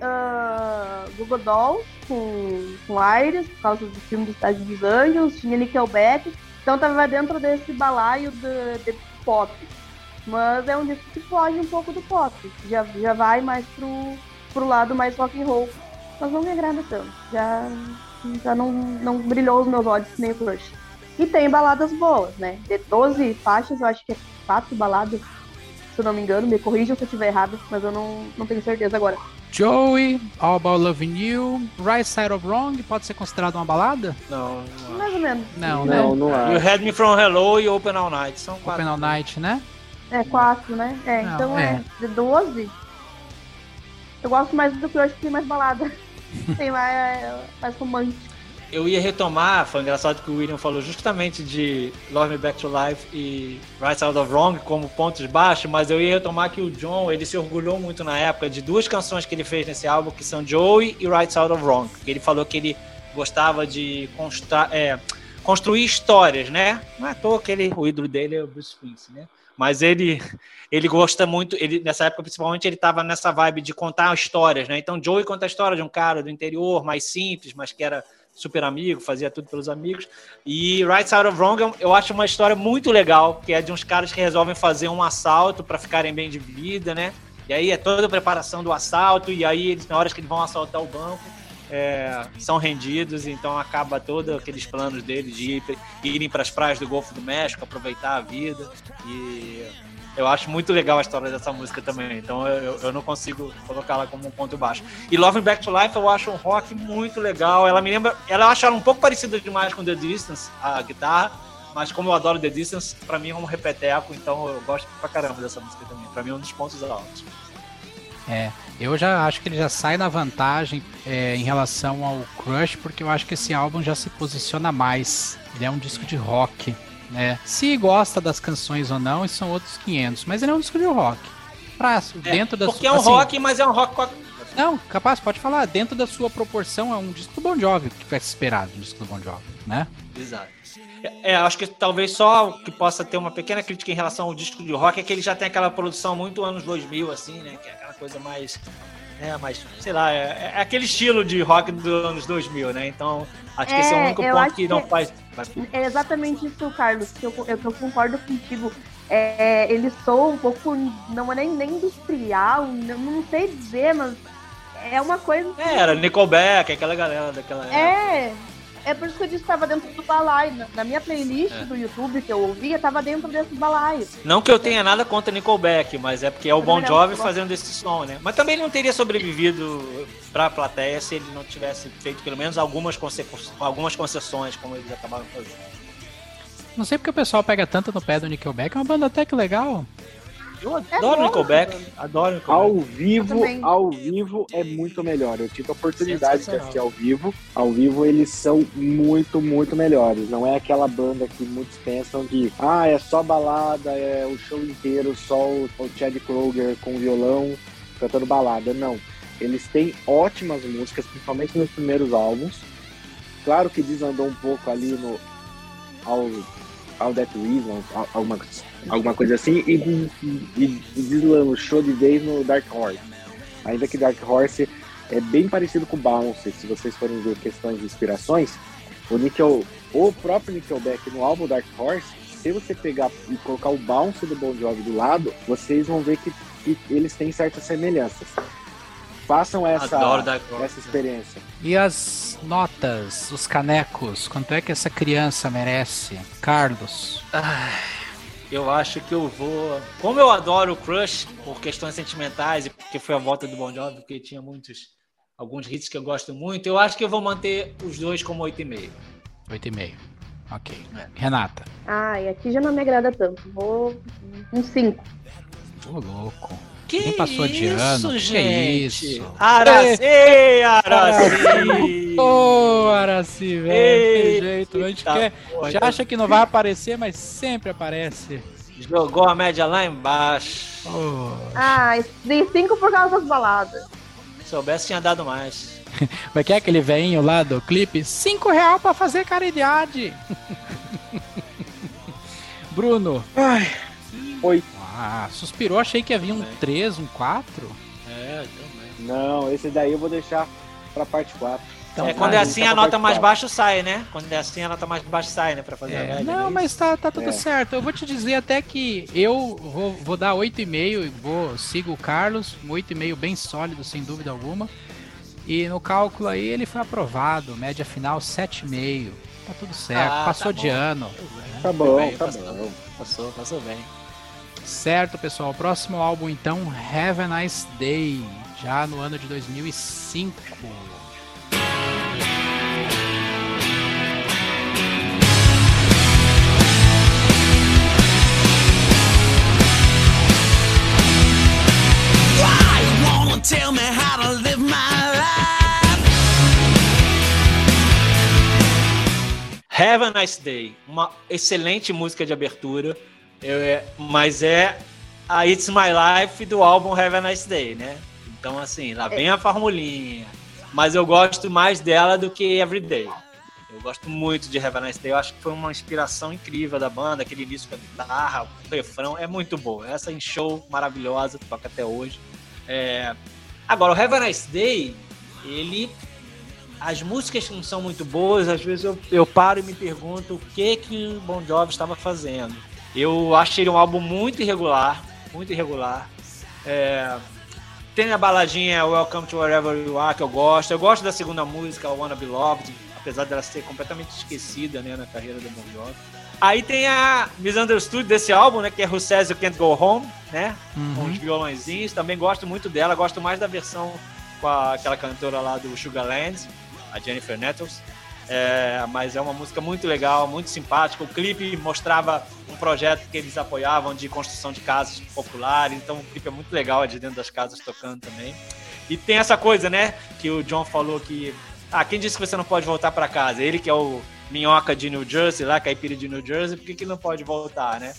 ah, Google Dolls com, com Iris, por causa do filme do Estádio dos Anjos, tinha Nickelback, então tava dentro desse balaio de, de pop. Mas é um disco que foge um pouco do pop, já, já vai mais pro, pro lado mais rock and roll. Mas não me agrada tanto, já, já não, não brilhou os meus olhos nem o Crush. E tem baladas boas, né? De 12 faixas, eu acho que é 4 baladas, se eu não me engano. Me corrijam se eu estiver errado, mas eu não, não tenho certeza agora. Joey, All About Loving You, Right Side of Wrong, pode ser considerado uma balada? Não, não. Mais ou menos. Não, né? Não, não o acho. Head Me From Hello e Open All Night são quatro. Open All Night, né? É 4, né? É, Não, então é. é. De 12. Eu gosto mais do Crush que tem mais balada. <laughs> tem mais, mais romântico. Eu ia retomar, foi engraçado que o William falou justamente de Love Me Back to Life e Right Side of Wrong como pontos baixos, mas eu ia retomar que o John, ele se orgulhou muito na época de duas canções que ele fez nesse álbum, que são Joey e Right Side of Wrong. Ele falou que ele gostava de é, construir histórias, né? Não é à toa que ele, o ídolo dele é o Bruce Springsteen, né? Mas ele, ele gosta muito, ele nessa época principalmente ele estava nessa vibe de contar histórias, né? Então Joey conta a história de um cara do interior, mais simples, mas que era super amigo, fazia tudo pelos amigos. E Right Side of Wrong eu- eu acho uma história muito legal, que é de uns caras que resolvem fazer um assalto para ficarem bem de vida, né? E aí é toda a preparação do assalto, e aí eles, na hora que eles vão assaltar o banco, é, são rendidos, então acaba todos aqueles planos deles de ir, irem para as praias do Golfo do México, aproveitar a vida. E eu acho muito legal a história dessa música também, então eu, eu não consigo colocá-la como um ponto baixo. E Love Me Back to Life eu acho um rock muito legal. Ela me lembra, ela eu acho ela um pouco parecida demais com The Distance, a guitarra, mas como eu adoro The Distance, pra mim é um repeteco, então eu gosto pra caramba dessa música também. Pra mim é um dos pontos altos. É, eu já acho que ele já sai na vantagem é, em relação ao Crush, porque eu acho que esse álbum já se posiciona mais. Ele é um disco de rock, né? Se gosta das canções ou não, isso são outros 500, mas ele é um disco de rock. Pra, dentro da Porque sua, é um assim, rock, mas é um rock. Não, capaz, pode falar. Dentro da sua proporção, é um disco do Bon Jovi, que vai se esperar do disco do Bon Jovi, né? Exato. É, acho que talvez só que possa ter uma pequena crítica em relação ao disco de rock é que ele já tem aquela produção muito anos 2000, assim, né? Que é aquela coisa mais. É, mais, sei lá, é, é aquele estilo de rock dos anos 2000, né? Então, acho que esse é o É, único ponto acho que não que- faz. É exatamente isso, Carlos, que eu, eu, que eu concordo contigo. É, ele soa um pouco, não é nem, nem industrial, não, não sei dizer, mas é uma coisa. É, era Nickelback, aquela galera daquela época. É, é por isso que eu disse que estava dentro do balaio. Na, na minha playlist É. do YouTube que eu ouvia, tava dentro desse balaio. Não que eu tenha nada contra Nickelback, mas é porque é o Bon Jovi fazendo esse som, né? Mas também ele não teria sobrevivido pra plateia se ele não tivesse feito pelo menos algumas, conce- algumas concessões, como eles acabaram fazendo. Não sei porque o pessoal pega tanto no pé do Nickelback, é uma banda até que legal. Eu É adoro bom, Nickelback, né? adoro Nickelback. Ao vivo, ao vivo é muito melhor. Eu tive a oportunidade de assistir ao vivo. Ao vivo eles são muito, muito melhores. Não é aquela banda que muitos pensam que ah, é só balada, é o show inteiro, só o, o Chad Kroger com violão cantando balada. Não. Eles têm ótimas músicas, principalmente nos primeiros álbuns. Claro que desandou um pouco ali no ao All That Reason, al- alguma, alguma coisa assim, e, e, e deslanchou de vez no Dark Horse. Ainda que Dark Horse é bem parecido com o Bounce, se vocês forem ver questões de inspirações, o Nickel, o próprio Nickelback no álbum Dark Horse, se você pegar e colocar o Bounce do Bon Jovi do lado, vocês vão ver que, que eles têm certas semelhanças. Façam essa, essa experiência. E as notas, os canecos, quanto é que essa criança merece? Carlos. Eu acho que eu vou. Como eu adoro o Crush por questões sentimentais e porque foi a volta do Bon Jovi, porque tinha muitos. Alguns hits que eu gosto muito, eu acho que eu vou manter os dois como 8,5. 8,5. Ok. É. Renata. Ai, aqui já não me agrada tanto. Vou um 5. Ô, louco. Que Nem passou de isso, ano, que gente? isso? Araci, Araci! Ô, Araci, velho. Tem jeito. A gente quer. porra. Já acha que não vai aparecer, mas sempre aparece. Jogou a média lá embaixo. Ô. Ai, dei 5 por causa das baladas. Se soubesse, tinha dado mais. <laughs> Como é que é aquele veinho lá do clipe? Cinco real pra fazer caridade. <laughs> Bruno. Oito. Ah, suspirou, achei que havia um 3, um 4. É, também. Não, esse daí eu vou deixar pra parte 4. Então, é, quando vai, é assim, a nota mais baixa sai, né? Quando é assim, a nota mais baixa sai, né? Pra fazer a É, média. não, né? mas tá, tá tudo É. certo. Eu vou te dizer até que eu vou, vou dar 8,5 e vou sigo o Carlos, um 8,5 bem sólido, sem dúvida alguma. E no cálculo aí ele foi aprovado, média final 7,5. Tá tudo certo, Ah, passou tá de ano. Tá bom, tá passou. bom. Passou, passou bem. Certo, pessoal. Próximo álbum então, Have a Nice Day, já no ano de 2005. Why you wanna tell me how to live my life? Have a Nice Day, uma excelente música de abertura, eu- é- mas é a It's My Life do álbum Have a Nice Day, né? Então, assim, lá vem a formulinha. Mas eu gosto mais dela do que Everyday. Eu gosto muito de Have a Nice Day, eu acho que foi uma inspiração incrível da banda, aquele início com a guitarra, o refrão, é muito boa. Essa em show maravilhosa, toca até hoje. É, Agora, o Have a Nice Day, ele as músicas não são muito boas, às vezes eu, eu paro e me pergunto o que que o Bon Jovi estava fazendo. Eu achei ele um álbum muito irregular, muito irregular. É, tem a baladinha Welcome to Wherever You Are, que eu gosto. Eu gosto da segunda música, Wanna Be Loved, apesar dela ser completamente esquecida né, na carreira do Bon Jovi. Aí tem a Misunderstood desse álbum, né, que é Who Says You Can't Go Home, né, com os violãozinhos. Também gosto muito dela, gosto mais da versão com a- aquela cantora lá do Sugarland, a Jennifer Nettles. É, mas é uma música muito legal, muito simpática. O clipe mostrava um projeto que eles apoiavam de construção de casas populares, então o clipe é muito legal, é de dentro das casas tocando também. E tem essa coisa, né, que o John falou que. Ah, quem disse que você não pode voltar para casa? Ele que é o minhoca de New Jersey, lá, caipira de New Jersey, por que, que não pode voltar, né?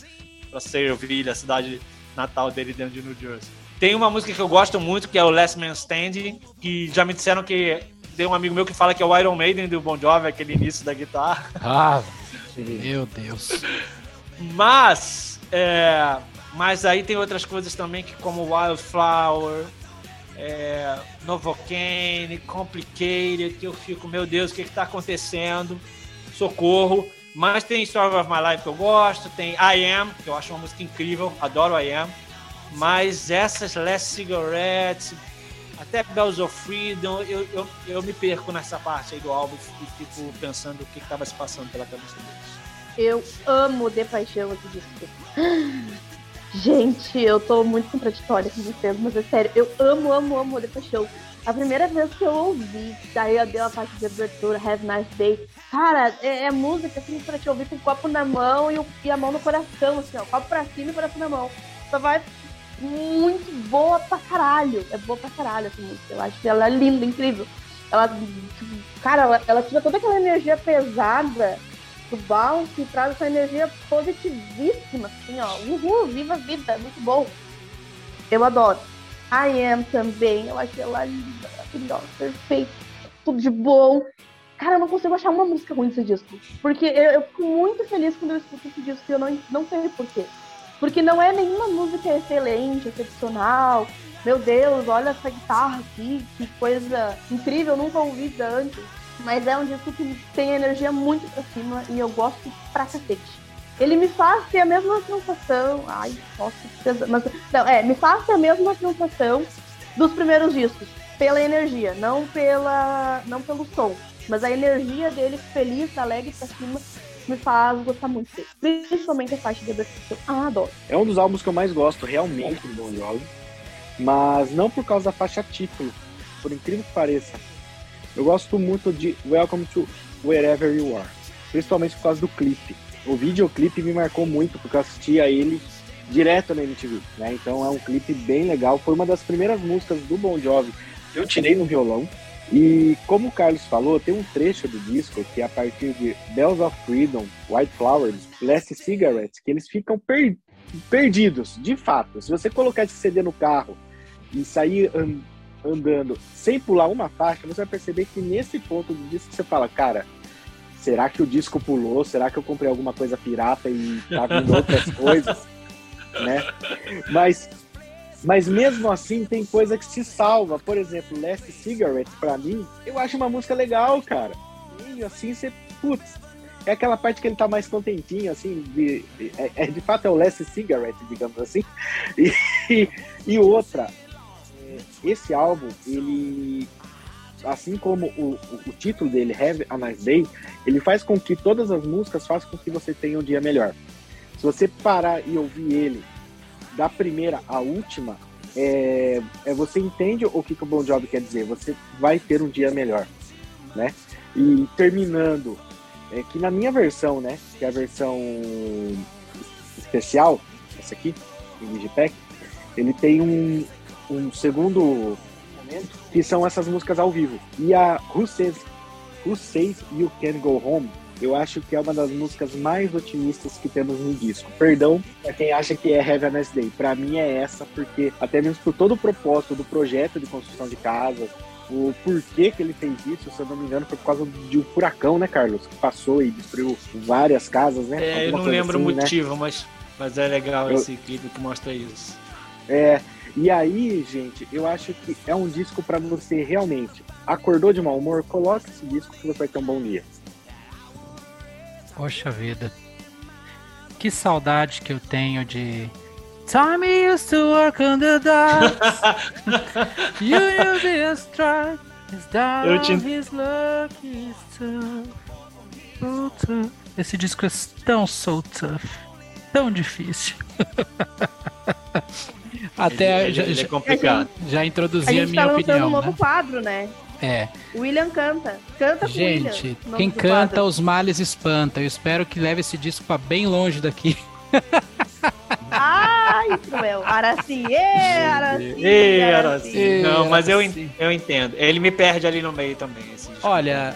Pra Sayreville, a cidade natal dele dentro de New Jersey. Tem uma música que eu gosto muito, que é o Last Man Standing, que já me disseram que tem um amigo meu que fala que é o Iron Maiden do Bon Jovi, aquele início da guitarra. Ah, meu Deus. Mas, é, mas aí tem outras coisas também, que como Wildflower, é, Novocaine, Complicated, que eu fico, meu Deus, o que está acontecendo? Socorro. Mas tem Story of My Life que eu gosto, tem I Am, que eu acho uma música incrível, adoro I Am. Mas essas Last Cigarettes, até Bells of Freedom, eu, eu, eu me perco nessa parte aí do álbum e fico pensando o que estava se passando pela cabeça deles. Eu amo de paixão esse disco. Gente, eu tô muito contraditória com vocês, mas é sério, eu amo, amo, amo de paixão. A primeira vez que eu ouvi, daí eu dei a parte de abertura, Have Nice Day. Cara, é, é música assim pra te ouvir com o copo na mão e, o, e a mão no coração, assim, ó. Copo pra cima e o coração na mão. Só vai muito boa pra caralho. É boa pra caralho essa música. Eu acho que ela é linda, incrível. Ela, tipo, cara, ela, ela tira toda aquela energia pesada do bounce e traz essa energia positivíssima, assim, ó. Uhul, viva a vida, muito bom. Eu adoro. I Am também, eu acho ela linda, maravilhosa, perfeita, tudo de bom. Cara, eu não consigo achar uma música ruim desse disco. Porque eu, eu fico muito feliz quando eu escuto esse disco e eu não, não sei porquê. Porque não é nenhuma música excelente, excepcional. Meu Deus, olha essa guitarra aqui, que coisa incrível, nunca ouvi antes. Mas é um disco que tem energia muito pra cima e eu gosto pra cacete. Ele me faz ter a mesma sensação. Ai, pesa- mas Não, é, me faz ter a mesma sensação dos primeiros discos. Pela energia, não pela. não pelo som. Mas a energia dele, feliz, alegre pra cima, me faz gostar muito dele. Principalmente a faixa de abertura. Ah, adoro. É um dos álbuns que eu mais gosto realmente do Bon Jovi, mas não por causa da faixa título, por incrível que pareça. Eu gosto muito de Welcome to Wherever You Are, principalmente por causa do clipe. O videoclipe me marcou muito porque eu assistia ele direto na MTV, né? Então é um clipe bem legal. Foi uma das primeiras músicas do Bon Jovi que eu tirei no violão. E como o Carlos falou, tem um trecho do disco que é a partir de Bells of Freedom, White Flowers, Last Cigarettes, que eles ficam per- perdidos, de fato. Se você colocar esse CD no carro e sair an- andando sem pular uma faixa, você vai perceber que nesse ponto do disco você fala, cara, será que o disco pulou? Será que eu comprei alguma coisa pirata e tá vindo <laughs> outras coisas? Né? Mas, mas mesmo assim tem coisa que se salva. Por exemplo, Last Cigarette, pra mim, eu acho uma música legal, cara. E assim você, putz, é aquela parte que ele tá mais contentinho, assim, de, é, é- de fato é o Last Cigarette, digamos assim. <laughs> E, e outra, é, esse álbum, ele, assim como o, o, o título dele, Have a Nice Day, ele faz com que todas as músicas façam com que você tenha um dia melhor. Se você parar e ouvir ele da primeira à última, é, é você entende o que, que o Bon Jovi quer dizer. Você vai ter um dia melhor, né? E terminando, é que na minha versão, né, que é a versão especial, essa aqui, em Digipack, ele tem um, um segundo momento que são essas músicas ao vivo. E a Who Says, Who Says You Can Go Home, eu acho que é uma das músicas mais otimistas que temos no disco. Perdão pra quem acha que é Have a Nice Day. Pra mim é essa, porque até mesmo por todo o propósito do projeto de construção de casas, o porquê que ele fez isso, se eu não me engano, foi por causa de um furacão, né, Carlos? Que passou e destruiu várias casas, né? É, eu Alguma não coisa lembro o assim, né? motivo, mas, mas é legal Eu- esse clipe que mostra isso. É, e aí, gente, eu acho que é um disco pra você realmente acordou de mau humor, coloque esse disco que você vai ter um bom dia. Poxa vida. Que saudade que eu tenho de. Time used to work on the docks. <laughs> you knew this strike. His down, Eu te- his luck is tough. So tough. Esse disco é tão so tough. Tão difícil. <laughs> Até ele, já, ele é já, complicado. já A introduzi a, gente minha tá lançando opinião. um novo né? quadro, né? É. O William canta. Canta com. Gente, o nome quem canta quadro. os males espanta. Eu espero que leve esse disco pra bem longe daqui. <laughs> Ai, cruel. Araci, ê, Araci. Ei, Araci. Não, mas eu, eu entendo. Ele me perde ali no meio também. esse disco. Olha,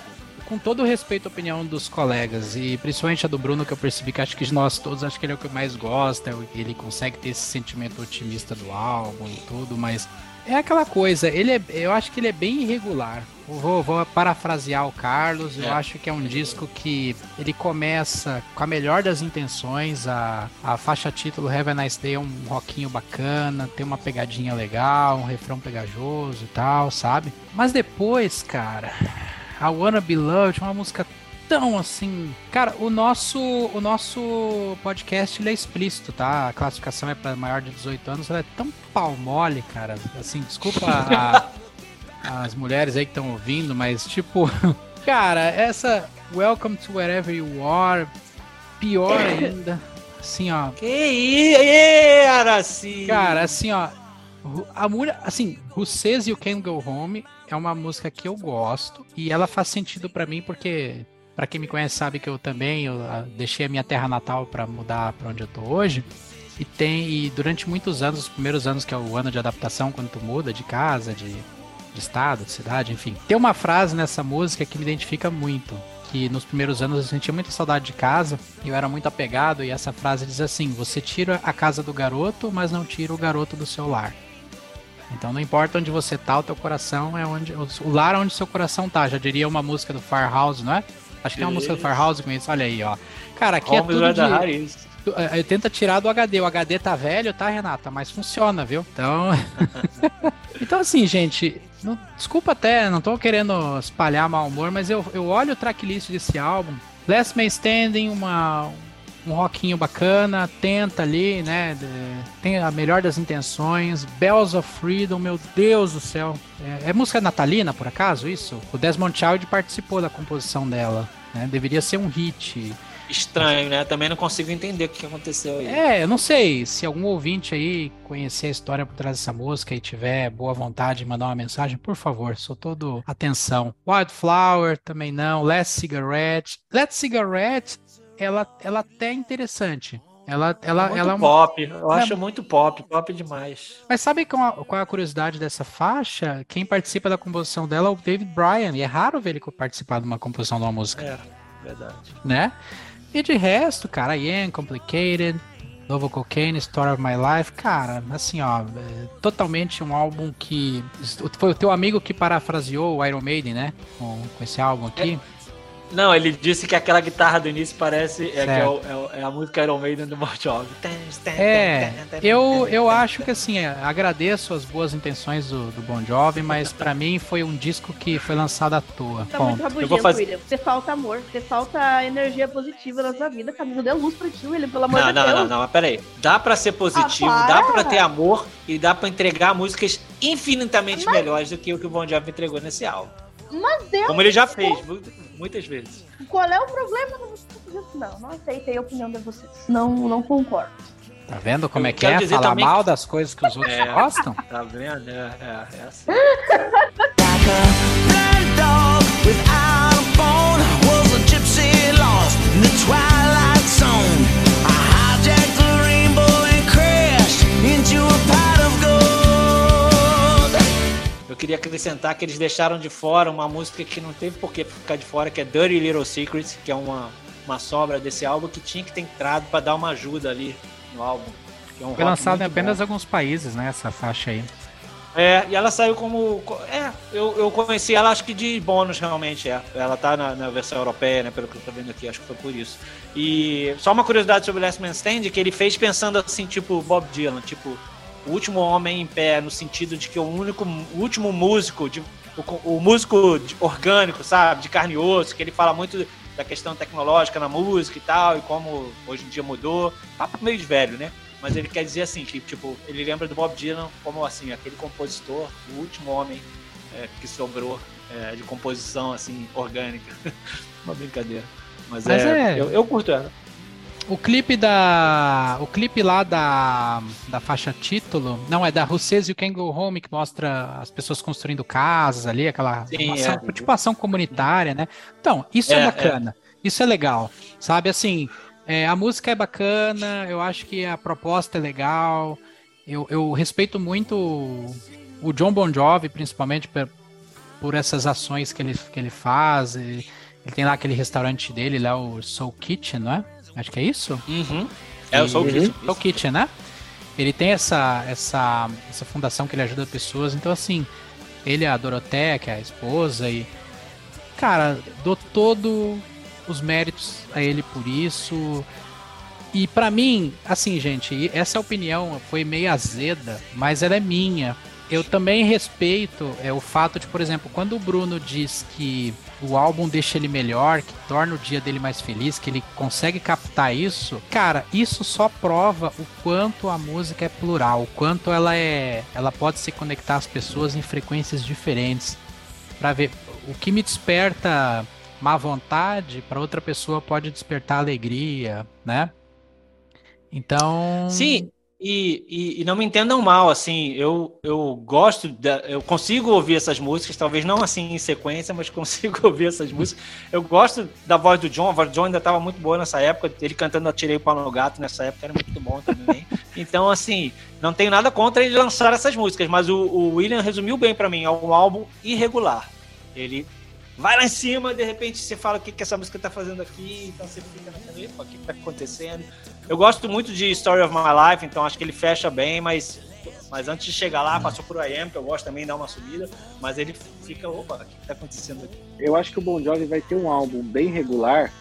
com todo o respeito à opinião dos colegas, e principalmente a do Bruno, que eu percebi que acho que de nós todos, acho que ele é o que mais gosta, ele consegue ter esse sentimento otimista do álbum e tudo, mas é aquela coisa, ele é, eu acho que ele é bem irregular. Vou, vou parafrasear o Carlos, eu É. acho que é um disco que ele começa com a melhor das intenções, a, a faixa título Have a Nice Day é um rockinho bacana, tem uma pegadinha legal, um refrão pegajoso e tal, sabe? Mas depois, cara, a Wanna Be Loved uma música tão assim. Cara, o nosso, o nosso podcast ele é explícito, tá? A classificação é para maior de 18 anos, ela é tão pau mole, cara. Assim, desculpa a- <laughs> as mulheres aí que estão ouvindo, mas tipo, <laughs> cara, essa Welcome to Wherever You Are, pior <coughs> ainda. Assim, ó. Que isso, Araci? Cara, assim, ó. A mulher, assim, Who Says You Can Go Home é uma música que eu gosto e ela faz sentido pra mim porque pra quem me conhece sabe que eu também eu, ah, deixei a minha terra natal pra mudar pra onde eu tô hoje. E tem e durante muitos anos, os primeiros anos que é o ano de adaptação quando tu muda de casa, de, de estado, de cidade, enfim. Tem uma frase nessa música que me identifica muito, que nos primeiros anos eu sentia muita saudade de casa, e eu era muito apegado e essa frase diz assim: "Você tira a casa do garoto, mas não tira o garoto do seu lar". Então não importa onde você tá, o teu coração é onde. O lar é onde seu coração tá. Já diria uma música do Firehouse, não é? Acho que tem uma música do Firehouse com isso. Olha aí, ó. Cara, aqui é tudo de, é, Tenta tirar do HD. O HD tá velho, tá, Renata? Mas funciona, viu? Então. <laughs> então, assim, gente. não- desculpa até, não tô querendo espalhar mau humor, mas eu, eu olho o tracklist desse álbum. Last Man Standing, uma, um rockinho bacana, tenta ali, né? tem a melhor das intenções. Bells of Freedom, meu Deus do céu. É, é música natalina, por acaso, isso? O Desmond Child participou da composição dela. Né? Deveria ser um hit. Estranho, né? Também não consigo entender o que aconteceu aí. É, eu não sei se algum ouvinte aí conhecer a história por trás dessa música e tiver boa vontade de mandar uma mensagem, por favor, sou todo atenção. Wildflower também não, Last Cigarette. Last Cigarette, ela, ela até é interessante. Ela, ela, muito ela é uma- pop. Eu acho muito pop, pop demais. Mas sabe qual, qual é a curiosidade dessa faixa? Quem participa da composição dela é o David Bryan, e é raro ver ele participar de uma composição de uma música É, verdade. né? E de resto, cara, I Am Complicated, Novo Cocaine, Story of My Life, cara, assim, ó, é totalmente um álbum que. Foi o teu amigo que parafraseou o Iron Maiden, né? Com, com esse álbum aqui. Não, ele disse que aquela guitarra do início parece é, que é, o- é o- é a música Iron Maiden do Bon Jovi. É, eu, eu acho que assim, agradeço as boas intenções do, do Bon Jovi, mas pra mim foi um disco que foi lançado à toa. Tá Ponto. muito rabugento, vou fazer- William. Você falta amor, você falta energia positiva na sua vida. Caminho dê luz pra ti, William, pelo amor Não, de não, Deus. não, não, mas peraí. Dá pra ser positivo, Ah, dá para! pra ter amor e dá pra entregar músicas infinitamente melhores do que o que o Bon Jovi entregou nesse álbum. Mas Deus, Como ele já fez, muitas vezes. qual é o problema? Não, não aceitei a opinião de vocês. Não, não concordo. Tá vendo como Eu é que é? Falar também mal que- das coisas que os outros <laughs> É. gostam? Tá vendo? É, é, é assim. <laughs> acrescentar que eles deixaram de fora uma música que não teve por que ficar de fora, que é Dirty Little Secrets, que é uma, uma sobra desse álbum que tinha que ter entrado pra dar uma ajuda ali no álbum. é um Foi lançado em apenas bom. alguns países, né? Essa faixa aí. É, e ela saiu como. É, eu, eu conheci ela acho que de bônus realmente, é. Ela tá na, na versão europeia, né? Pelo que eu tô vendo aqui, acho que foi por isso. E só uma curiosidade sobre Last Man Stand, que ele fez pensando assim, tipo Bob Dylan, tipo, o último homem em pé, no sentido de que o único, o último músico, de, o, o músico orgânico, sabe? De carne e osso, que ele fala muito da questão tecnológica na música e tal, e como hoje em dia mudou. Papo meio de velho, né? Mas ele quer dizer assim, que tipo, ele lembra do Bob Dylan como assim, aquele compositor, o último homem é, que sobrou é, de composição assim, orgânica. <laughs> Uma brincadeira. Mas, Mas é, é- Eu, eu curto ela. O clipe da. O clipe lá da, da faixa título. Não, é da Who Says You Can Go Home, que mostra as pessoas construindo casas ali, aquela. Sim, uma ação, é. Tipo ação comunitária, né? Então, isso é, É, bacana. Isso é legal. Sabe, assim, é, a música é bacana, eu acho que a proposta é legal. Eu, eu respeito muito o- o John Bon Jovi, principalmente por, por essas ações que ele, que ele faz. e Ele tem lá aquele restaurante dele, lá o Soul Kitchen, não é? Acho que é isso? Uhum. É, sou o Uhum. Kiss. Soul Kitchen, né? Ele tem essa, essa, essa fundação que ele ajuda pessoas. Então, assim, ele, a Doroteia, que é a esposa, e. Cara, dou todo os méritos a ele por isso. E pra mim, assim, gente, essa opinião foi meio azeda, mas ela é minha. Eu também respeito é, o fato de, por exemplo, quando o Bruno diz que o álbum deixa ele melhor, que torna o dia dele mais feliz, que ele consegue captar isso, cara, isso só prova o quanto a música é plural, o quanto ela é, ela pode se conectar às pessoas em frequências diferentes. Para ver o que me desperta má vontade, para outra pessoa pode despertar alegria, né? Então, Sim, e, e, e não me entendam mal, assim, eu, eu gosto, da, eu consigo ouvir essas músicas, talvez não assim em sequência, mas <laughs> consigo ouvir essas músicas. Eu gosto da voz do John, a voz do John ainda estava muito boa nessa época, ele cantando Atirei o Pau no Gato nessa época era muito bom também. <laughs> Então, assim, não tenho nada contra ele lançar essas músicas, mas o, o William resumiu bem para mim, é um álbum irregular. Ele vai lá em cima, de repente você fala o que, que essa música tá fazendo aqui, então você fica na cabeça, o que, que tá acontecendo. Eu gosto muito de Story of My Life, então acho que ele fecha bem, mas, mas antes de chegar lá, passou por I Am, que eu gosto também, dá uma subida, mas ele fica, opa, o que, que tá acontecendo aqui? Eu acho que o Bon Jovi vai ter um álbum bem regular,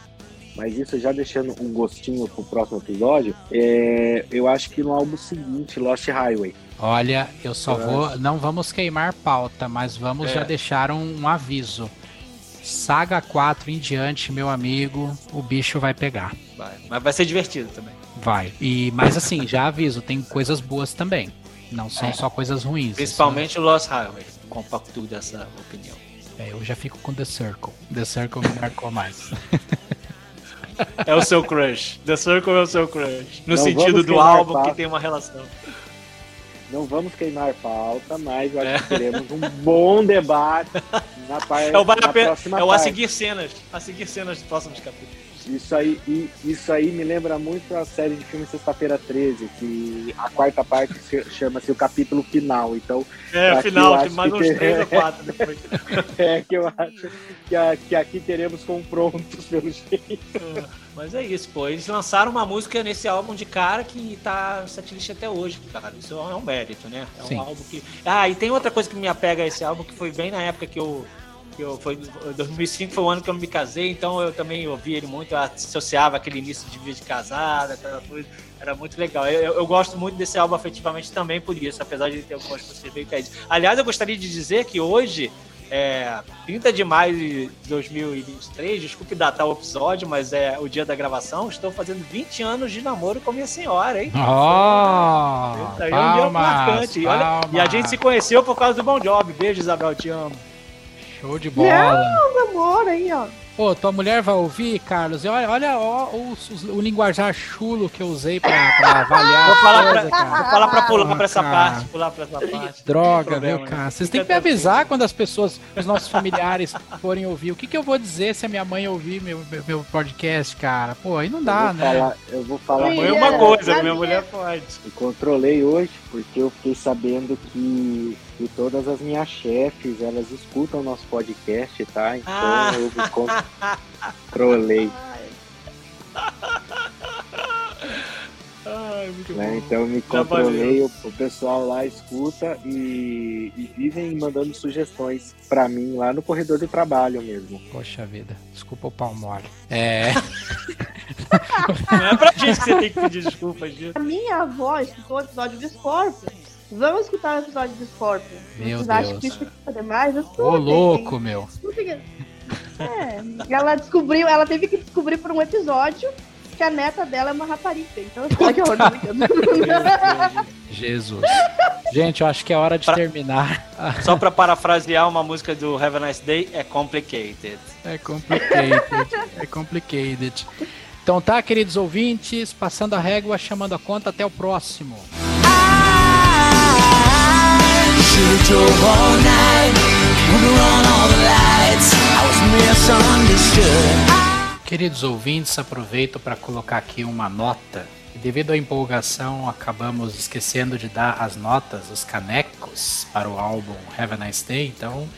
mas isso já deixando um gostinho pro próximo episódio. É, eu acho que no álbum seguinte, Lost Highway. olha, eu só vou, não vamos queimar pauta, mas vamos É. já deixar um, um aviso. Saga 4 em diante, meu amigo, o bicho vai pegar. Vai, mas vai ser divertido também. Vai. E mas assim, já aviso, tem coisas boas também. Não são É. só coisas ruins. Principalmente o Lost Highway, compacto dessa opinião. É, eu já fico com The Circle. The Circle me marcou mais. É o seu crush. The Circle é o seu crush. No Não sentido do álbum que pauta. tem uma relação. Não vamos queimar pauta, mas eu acho É. que teremos um bom debate <laughs> na. É o, vale a na pena- próxima é o a seguir cenas. A seguir cenas dos próximos capítulos. Isso aí, e- isso aí me lembra muito a série de filme Sexta-feira 13, que a quarta parte se- <laughs> chama-se o capítulo final. Então, É, Aqui eu final, tem mais que uns três ou <laughs> quatro depois. é que eu acho que, a- que aqui teremos confrontos pelo jeito. Mas é isso, pô. Eles lançaram uma música nesse álbum de cara que tá no setlist até hoje, cara. Isso é um mérito, né? É um Sim. álbum que. Ah, e tem outra coisa que me apega a esse álbum, que foi bem na época que eu. Que eu foi 2005 foi o ano que eu me casei, então eu também ouvi ele muito, eu associava aquele início de vida de casada, aquela coisa, era muito legal. Eu, eu- gosto muito desse álbum afetivamente também por isso, apesar de ter algumas coisas bem pede. Aliás, eu gostaria de dizer que hoje, é, 30 de maio de 2023, desculpe datar o episódio, mas é o dia da gravação, estou fazendo 20 anos de namoro com minha senhora, hein? Oh! Isso aí é um dia marcante. E, olha- e a gente se conheceu por causa do Bon Job. Beijo, Isabel, te amo. Show de bola. Não, amor, aí, ó. Pô, tua mulher vai ouvir, Carlos? E olha, olha ó, o, o linguajar chulo que eu usei pra, pra avaliar. Vou falar coisa, pra, cara. vou falar pra pular pra essa Cara. parte, pular pra essa parte. Droga, problema, cara? né? Vocês têm que me avisar quando as pessoas, os nossos familiares forem ouvir. O que, que eu vou dizer se a minha mãe ouvir meu, meu, meu podcast, cara? Pô, aí não dá, eu, vou né? falar, eu vou falar. Foi Sim, uma é, coisa, minha minha- mulher pode. Eu controlei hoje porque eu fiquei sabendo que, que todas as minhas chefes elas escutam nosso podcast, tá? Então Ah. eu me <laughs> controlei, Ai, muito né? bom. Então me controlei, o, o pessoal lá escuta e, e vivem mandando sugestões pra mim lá no corredor do trabalho mesmo. Poxa vida, desculpa o pau mole. É, Não é pra gente que você tem que pedir desculpas disso. A minha avó escutou o episódio do Scorpio. Vamos escutar o episódio do Scorpio. Meu Vocês acham Deus. que isso é demais? ô louco, meu. É, ela descobriu, ela teve que descobrir por um episódio que a neta dela é uma rapariga. Então, que horror. Jesus. Gente, eu acho que é hora de Pra- terminar. Só pra parafrasear uma música do Have a Nice Day, é complicated. É complicated. é complicated. Então tá, queridos ouvintes, passando a régua, chamando a conta, até o próximo. I was misunderstood. Queridos ouvintes, aproveito para colocar aqui uma nota. Devido à empolgação, acabamos esquecendo de dar as notas, os canecos, para o álbum Have a Nice Day. Então,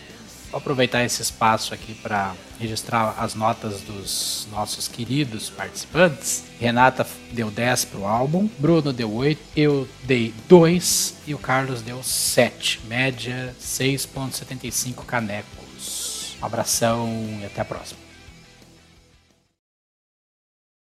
vou aproveitar esse espaço aqui para registrar as notas dos nossos queridos participantes. Renata deu 10 para o álbum, Bruno deu 8, eu dei 2 e o Carlos deu 7. Média 6,75 canecos. Um abração e até a próxima.